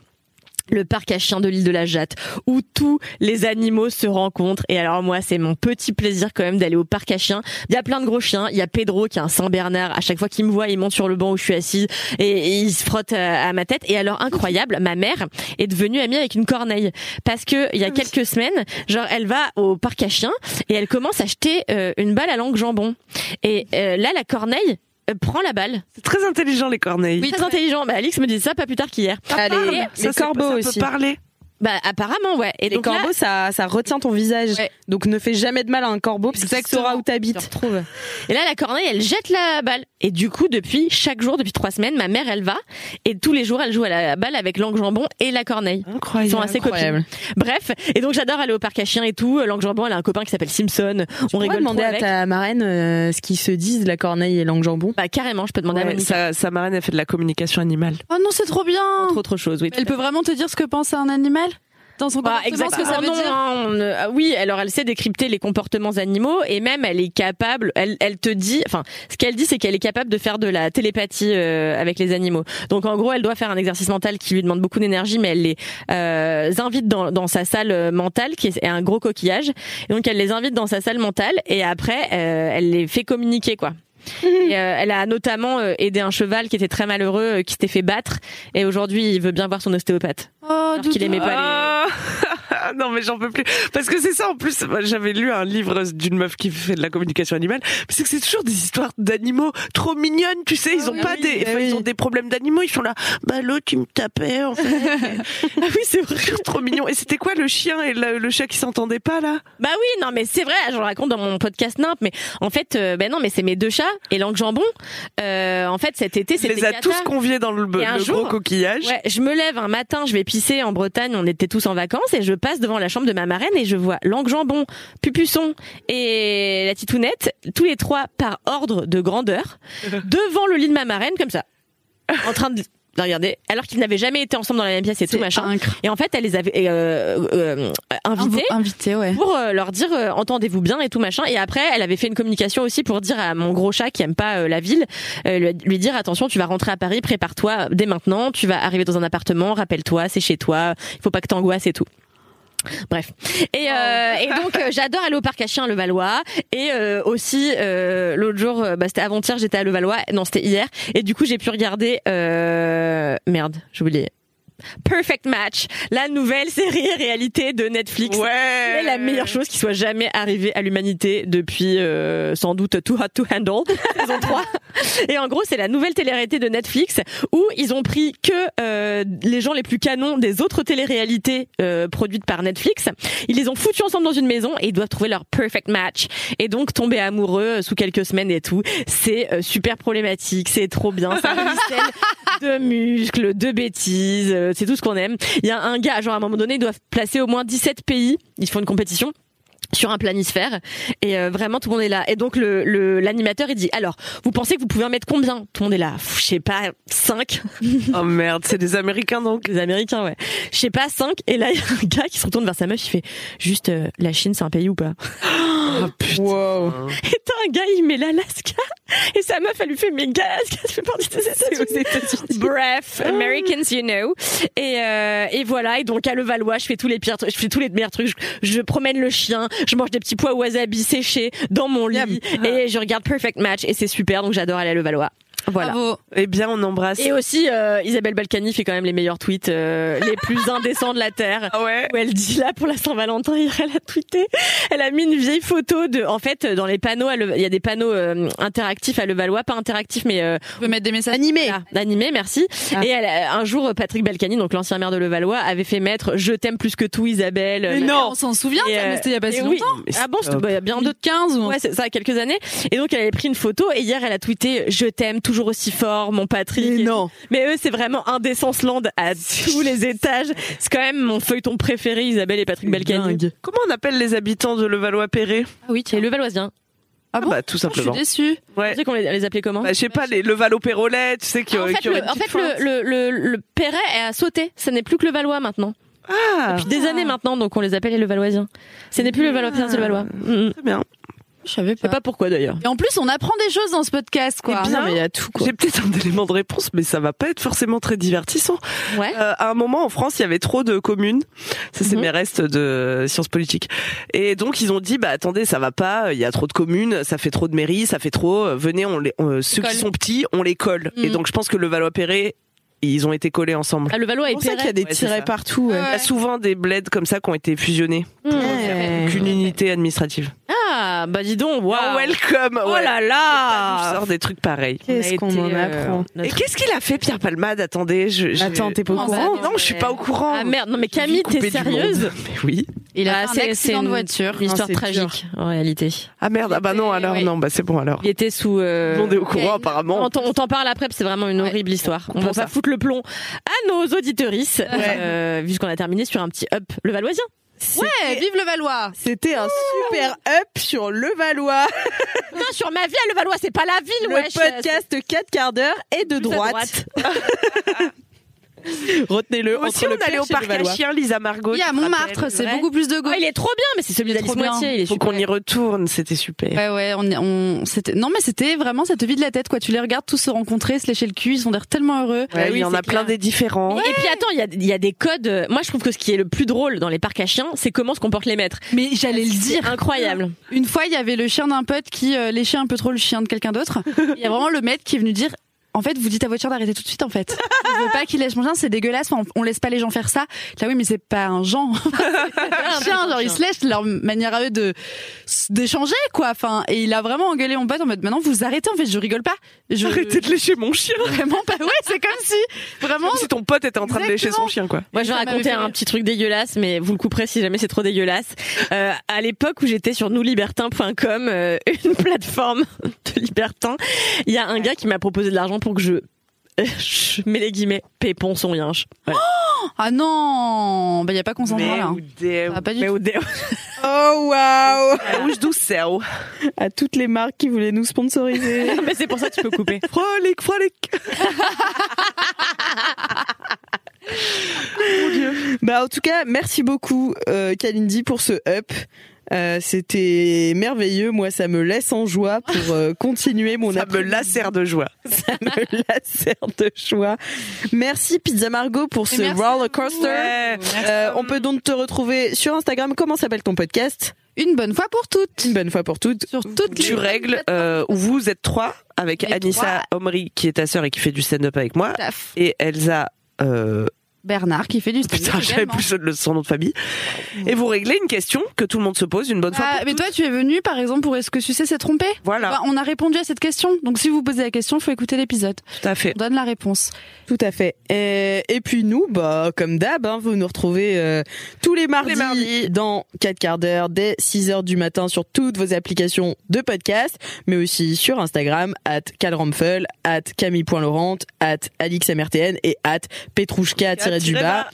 le parc à chiens de l'île de la Jatte, où tous les animaux se rencontrent. Et alors moi, c'est mon petit plaisir quand même d'aller au parc à chiens. Il y a plein de gros chiens. Il y a Pedro qui est un Saint-Bernard. À chaque fois qu'il me voit, il monte sur le banc où je suis assise et, et il se frotte à, à ma tête. Et alors incroyable, ma mère est devenue amie avec une corneille parce que il y a quelques semaines, genre elle va au parc à chiens et elle commence à acheter euh, une balle à langue jambon. Et euh, là, la corneille euh, prend la balle. C'est très intelligent les corneilles. Oui, très intelligent. Bah, Alix me disait ça pas plus tard qu'hier. Allez, Et- les Ça, aussi. peut parler. Bah apparemment ouais. Et Les donc là- corbeaux, ça, ça retient ton visage. Ouais. Donc ne fais jamais de mal à un corbeau, parce qu'il Exactement. saura où tu t'habites. Et là, la corneille, elle jette la balle. Et du coup, depuis chaque jour, depuis trois semaines, ma mère, elle va et tous les jours, elle joue à la balle avec Langue Jambon et la corneille. Ils Incroyable. sont assez Incroyable. copines. Bref, et donc j'adore aller au parc à chiens et tout. Langue Jambon, elle a un copain qui s'appelle Simpson. On On rigole demander trop à avec. ta marraine euh, ce qu'ils se disent, la corneille et langue jambon? Bah carrément, je peux demander à Ouais, Monica. sa, sa marraine, elle fait de la communication animale. Oh non, c'est trop bien. Entre autres choses, oui. Elle peut vraiment te dire ce que pense un animal? Dans son Bah, comportement, ce que ça veut non, dire. hein, on ah oui, alors elle sait décrypter les comportements animaux et même elle est capable, elle, elle te dit, enfin, ce qu'elle dit, c'est qu'elle est capable de faire de la télépathie euh, avec les animaux. Donc en gros, elle doit faire un exercice mental qui lui demande beaucoup d'énergie, mais elle les euh, invite dans, dans sa salle euh, mentale, qui est un gros coquillage. Et donc elle les invite dans sa salle mentale et après, euh, elle les fait communiquer, quoi. Et, euh, elle a notamment euh, aidé un cheval qui était très malheureux, euh, qui s'était fait battre, et aujourd'hui il veut bien voir son ostéopathe. Oh, Alors qu'il aimait pas les... Ah, non mais j'en peux plus. Parce que c'est ça en plus j'avais lu un livre d'une meuf qui fait de la communication animale. Mais c'est que c'est toujours des histoires d'animaux trop mignonnes tu sais. Ils ont Ah pas oui, des bah enfin, ils ont des problèmes d'animaux. Ils sont là bah l'autre il me tapait en fait. Ah oui, c'est vrai. trop mignon. Et c'était quoi le chien et le, le chat qui s'entendaient pas là? Bah oui, non, mais c'est vrai, je le raconte dans mon podcast Nimp, mais en fait, euh, ben non, mais c'est mes deux chats et Langue Jambon. Euh, en fait, cet été, c'était les a cata. tous conviés dans le, le jour- gros coquillage Ouais, je me lève un matin, je vais pisser en Bretagne, on était tous en vacances et je passe devant la chambre de ma marraine et je vois Langue Jambon, Pupusson et la Titounette, tous les trois par ordre de grandeur, devant le lit de ma marraine comme ça, en train de de regarder, alors qu'ils n'avaient jamais été ensemble dans la même pièce et tout machin. incroyable. Et en fait, elle les avait euh, euh, invités. Invité, ouais. pour euh, leur dire euh, entendez-vous bien et tout machin et après elle avait fait une communication aussi pour dire à mon gros chat qui aime pas euh, la ville euh, lui, lui dire attention tu vas rentrer à Paris prépare-toi dès maintenant tu vas arriver dans un appartement rappelle-toi c'est chez toi il faut pas que t'angoisses et tout Bref. Et, euh, et donc euh, j'adore aller au parc à chiens Levallois et euh, aussi euh, l'autre jour bah, c'était avant-hier j'étais à Levallois non c'était hier. Et du coup j'ai pu regarder euh, merde j'ai oublié Perfect Match la nouvelle série réalité de Netflix ouais c'est la meilleure chose qui soit jamais arrivée à l'humanité depuis euh, sans doute Too Hot to Handle saison 3. Et en gros, c'est la nouvelle télé-réalité de Netflix où ils ont pris que euh, les gens les plus canons des autres télé-réalités euh, produites par Netflix. Ils les ont foutus ensemble dans une maison et ils doivent trouver leur perfect match et donc tomber amoureux sous quelques semaines et tout. C'est euh, super problématique, c'est trop bien, ça de muscles, de bêtises, euh, c'est tout ce qu'on aime. Il y a un gars, genre à un moment donné, ils doivent placer au moins 17 pays, ils font une compétition sur un planisphère. Et euh, vraiment tout le monde est là. Et donc le l'animateur il dit alors vous pensez que vous pouvez en mettre combien? Tout le monde est là. Je sais pas 5 oh merde c'est des américains donc. Les américains ouais. Je sais pas 5 et là il y a un gars qui se retourne vers sa meuf il fait juste euh, la Chine c'est un pays ou pas? Oh putain. Wow. et t'as un gars il met l'Alaska. Et sa meuf elle lui fait mais gars l'Alaska ça fait partie des États-Unis. Bref Americans you know. Et euh, et voilà. Et donc à Levallois je fais tous les pires je fais tous les meilleurs trucs. Je, je promène le chien je mange des petits pois wasabi séchés dans mon lit. Et je regarde Perfect Match et c'est super donc j'adore aller à Levallois voilà. Bravo. eh bien on embrasse Et aussi, euh, Isabelle Balkany fait quand même les meilleurs tweets, euh, les plus indécents de la Terre. ah ouais Où elle dit là pour la Saint-Valentin, hier elle a tweeté, elle a mis une vieille photo de, en fait, dans les panneaux, il y a des panneaux euh, interactifs à Levallois, pas interactifs mais euh, Tu peux mettre des messages. Animé. voilà, animés, merci. Ah. Et elle, a- un jour, Patrick Balkany, donc l'ancien maire de Levallois, avait fait mettre "Je t'aime plus que tout, Isabelle". Mais Euh, non On s'en souvient, ça, euh, mais c'était il y a pas si oui. longtemps. Mais Ah bon, c'était bah, bien deux 15 ou Ouais, c'est ça, quelques années. Et donc, elle avait pris une photo et hier, elle a tweeté Je t'aime toujours aussi fort, mon Patrick. Mais non. Mais eux, c'est vraiment Indécence Land à tous les étages. C'est quand même mon feuilleton préféré, Isabelle et Patrick Balkany. comment on appelle les habitants de Levallois-Perret Ah oui, c'est le Valoisien. Ah bon? Bah tout Je suis simplement déçue. ouais Tu sais qu'on les, les appelait comment? Bah, je sais pas les Levallois-Perrolet tu sais qui, Ah, En fait, qui le, en fait, le, le, le, le Perret a sauté. Ce n'est plus que le Valois maintenant. Ah, Depuis des années maintenant, donc on les appelle les Levalloisiens. Ce n'est plus le Valoisien, c'est le Valois. Mm. très bien. Je savais Je sais pas pourquoi d'ailleurs. Et en plus, on apprend des choses dans ce podcast, quoi. Eh bien, mais il y a tout. J'ai peut-être un élément de réponse, mais ça va pas être forcément très divertissant. Ouais. Euh, à un moment en France, il y avait trop de communes. Ça, c'est Mhm. mes restes de sciences politiques. Et donc, ils ont dit, bah attendez, ça va pas. Il y a trop de communes, ça fait trop de mairies, ça fait trop. Euh, Venez, on les, on- ceux qui colle. sont petits, on les colle. Et Mhm. donc, je pense que le Valois-Perret, ils ont été collés ensemble. Ah, le Valois C'est est pour ça qu'il y a des Ouais, tirets partout. ouais. Il y a souvent des bleds comme ça qui ont été fusionnés. Ouais. Qu'une unité administrative. Ah, bah dis donc, waouh. Oh, welcome. Oh ouais. là Je là. sors des trucs pareils. Qu'est-ce On qu'on en euh, apprend Et qu'est-ce qu'il a fait, Pierre Palmade? Attendez, je, je- Attends, t'es pas au courant? Non je suis pas au courant. Ah merde, non mais Camille, t'es sérieuse. Mais oui. Il a Ah, un accident de une- voiture. Une histoire tragique en réalité. Ah merde, ah bah non alors, oui. non, bah c'est bon alors. Il était sous. euh, monde est au courant apparemment. On t'en- on parle après, parce que c'est vraiment une Ouais. horrible histoire. On va pas foutre le plomb à nos auditorices, euh, vu qu'on a terminé sur un petit up le Valoisien. Ouais, vive le Valois. C'était un super up sur le Valois, Non, sur ma vie à le Valois, c'est pas la ville, le wesh. podcast 4 quarts d'heure et de Plus à droite. Retenez-le. Aussi, entre on le allait au parc à chiens, Lisa Margot. Il y a te Montmartre, c'est beaucoup plus de go. Oh, il est trop bien, mais c'est celui d'Alice. Moitié. Il est Faut qu'on y retourne, c'était super. Ouais, ouais, on, on, c'était, non, mais c'était vraiment cette vie de la tête, quoi. Tu les regardes tous se rencontrer, se lécher le cul, ils sont l'air tellement heureux. Ouais, oui, il y en a plein des différents. Et puis attends, il y a, il y a des codes. Moi, je trouve que ce qui est le plus drôle dans les parcs à chiens, c'est comment se comportent les maîtres. Mais j'allais le C'est dire. incroyable. Une fois, il y avait le chien d'un pote qui euh, léchait un peu trop le chien de quelqu'un d'autre. Il y a vraiment le maître qui est venu dire. En fait, vous dites à votre chien d'arrêter tout de suite, en fait. Je veux pas qu'il lèche mon chien, c'est dégueulasse. Enfin, on, on laisse pas les gens faire ça. Là, oui, mais c'est pas un genre. un chien, genre, ils se lèchent, leur manière à eux de, d'échanger, quoi. Enfin, et il a vraiment engueulé mon pote en mode, maintenant, vous arrêtez, en fait, je rigole pas. Je, Arrêtez de lécher mon chien. Vraiment pas. Ouais, c'est comme si, vraiment. Comme si ton pote était en train de lécher son chien, quoi. Moi, je vais raconter un petit truc dégueulasse, mais vous le couperez si jamais c'est trop dégueulasse. Euh, à l'époque où j'étais sur nouslibertins.com, euh, une plateforme de libertins, il y a un gars qui m'a proposé de l'argent pour que je, je mets les guillemets, pépon son yinche. Voilà. Ah non, bah y a pas consentement là. Ah, pas du Mais tout. Oh waouh Rouge douce, c'est haut. À toutes les marques qui voulaient nous sponsoriser. mais c'est pour ça que tu peux couper. Frolic, frolic. Bah en tout cas, merci beaucoup euh, Kalindi pour ce up. Euh, C'était merveilleux. Moi, ça me laisse en joie pour euh, continuer mon Ça me lacère de joie. Ça me lacère de joie. Merci Pizza Margot pour ce roller coaster. Ouais. Euh, on peut donc te retrouver sur Instagram. Comment s'appelle ton podcast? Une bonne fois pour toutes. Une bonne fois pour toutes. Sur toutes Tu les règles euh, où vous êtes trois avec Les Anissa Omri qui est ta sœur et qui fait du stand-up avec moi Taf. et Elsa euh, Bernard qui fait du stand-up putain j'avais plus le- son nom de famille et vous réglez une question que tout le monde se pose une bonne fois Ah, pour mais toutes. toi, tu es venu, par exemple, pour est-ce que Sucé s'est trompé? Voilà Bah, On a répondu à cette question. Donc, si vous posez la question, il faut écouter l'épisode. tout à fait On donne la réponse. Tout à fait. Et, et puis nous, bah comme d'hab, hein, vous nous retrouvez euh, tous les mardis, mardis. dans 4 quarts d'heure dès 6 heures du matin sur toutes vos applications de podcast, mais aussi sur Instagram at calramfel, at camille.laurent, at alixmrtn et at petrouchka-du-bas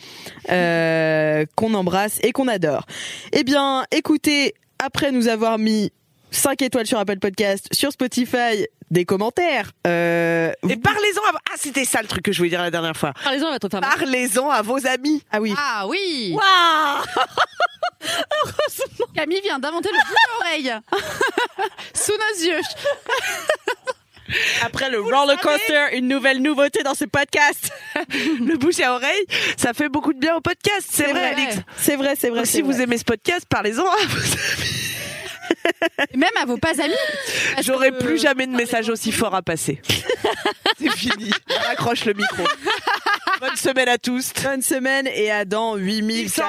euh, qu'on embrasse et qu'on adore. Eh bien, écoutez, après nous avoir mis 5 étoiles sur Apple Podcast, sur Spotify, des commentaires. Euh, et parlez-en à... ah c'était ça le truc que je voulais dire la dernière fois Parlez-en à votre femme. parlez-en à vos amis ah oui. Ah oui Waouh Camille vient d'inventer le bouche à oreille. Sous nos yeux. Après le roller coaster, une nouvelle nouveauté dans ce podcast. le bouche à oreille ça fait beaucoup de bien au podcast c'est vrai, Alix. C'est vrai, c'est vrai. donc si vous aimez ce podcast parlez-en à vos amis. Même à vos pas amis. J'aurai que- plus jamais de message aussi fort à passer. C'est fini. Accroche le micro. Bonne semaine à tous. Bonne semaine et à dans 8400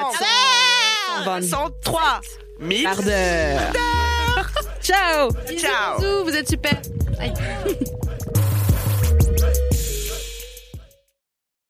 63 1000 quarts d'heure. Ciao. Ciao. Bisous, vous êtes super.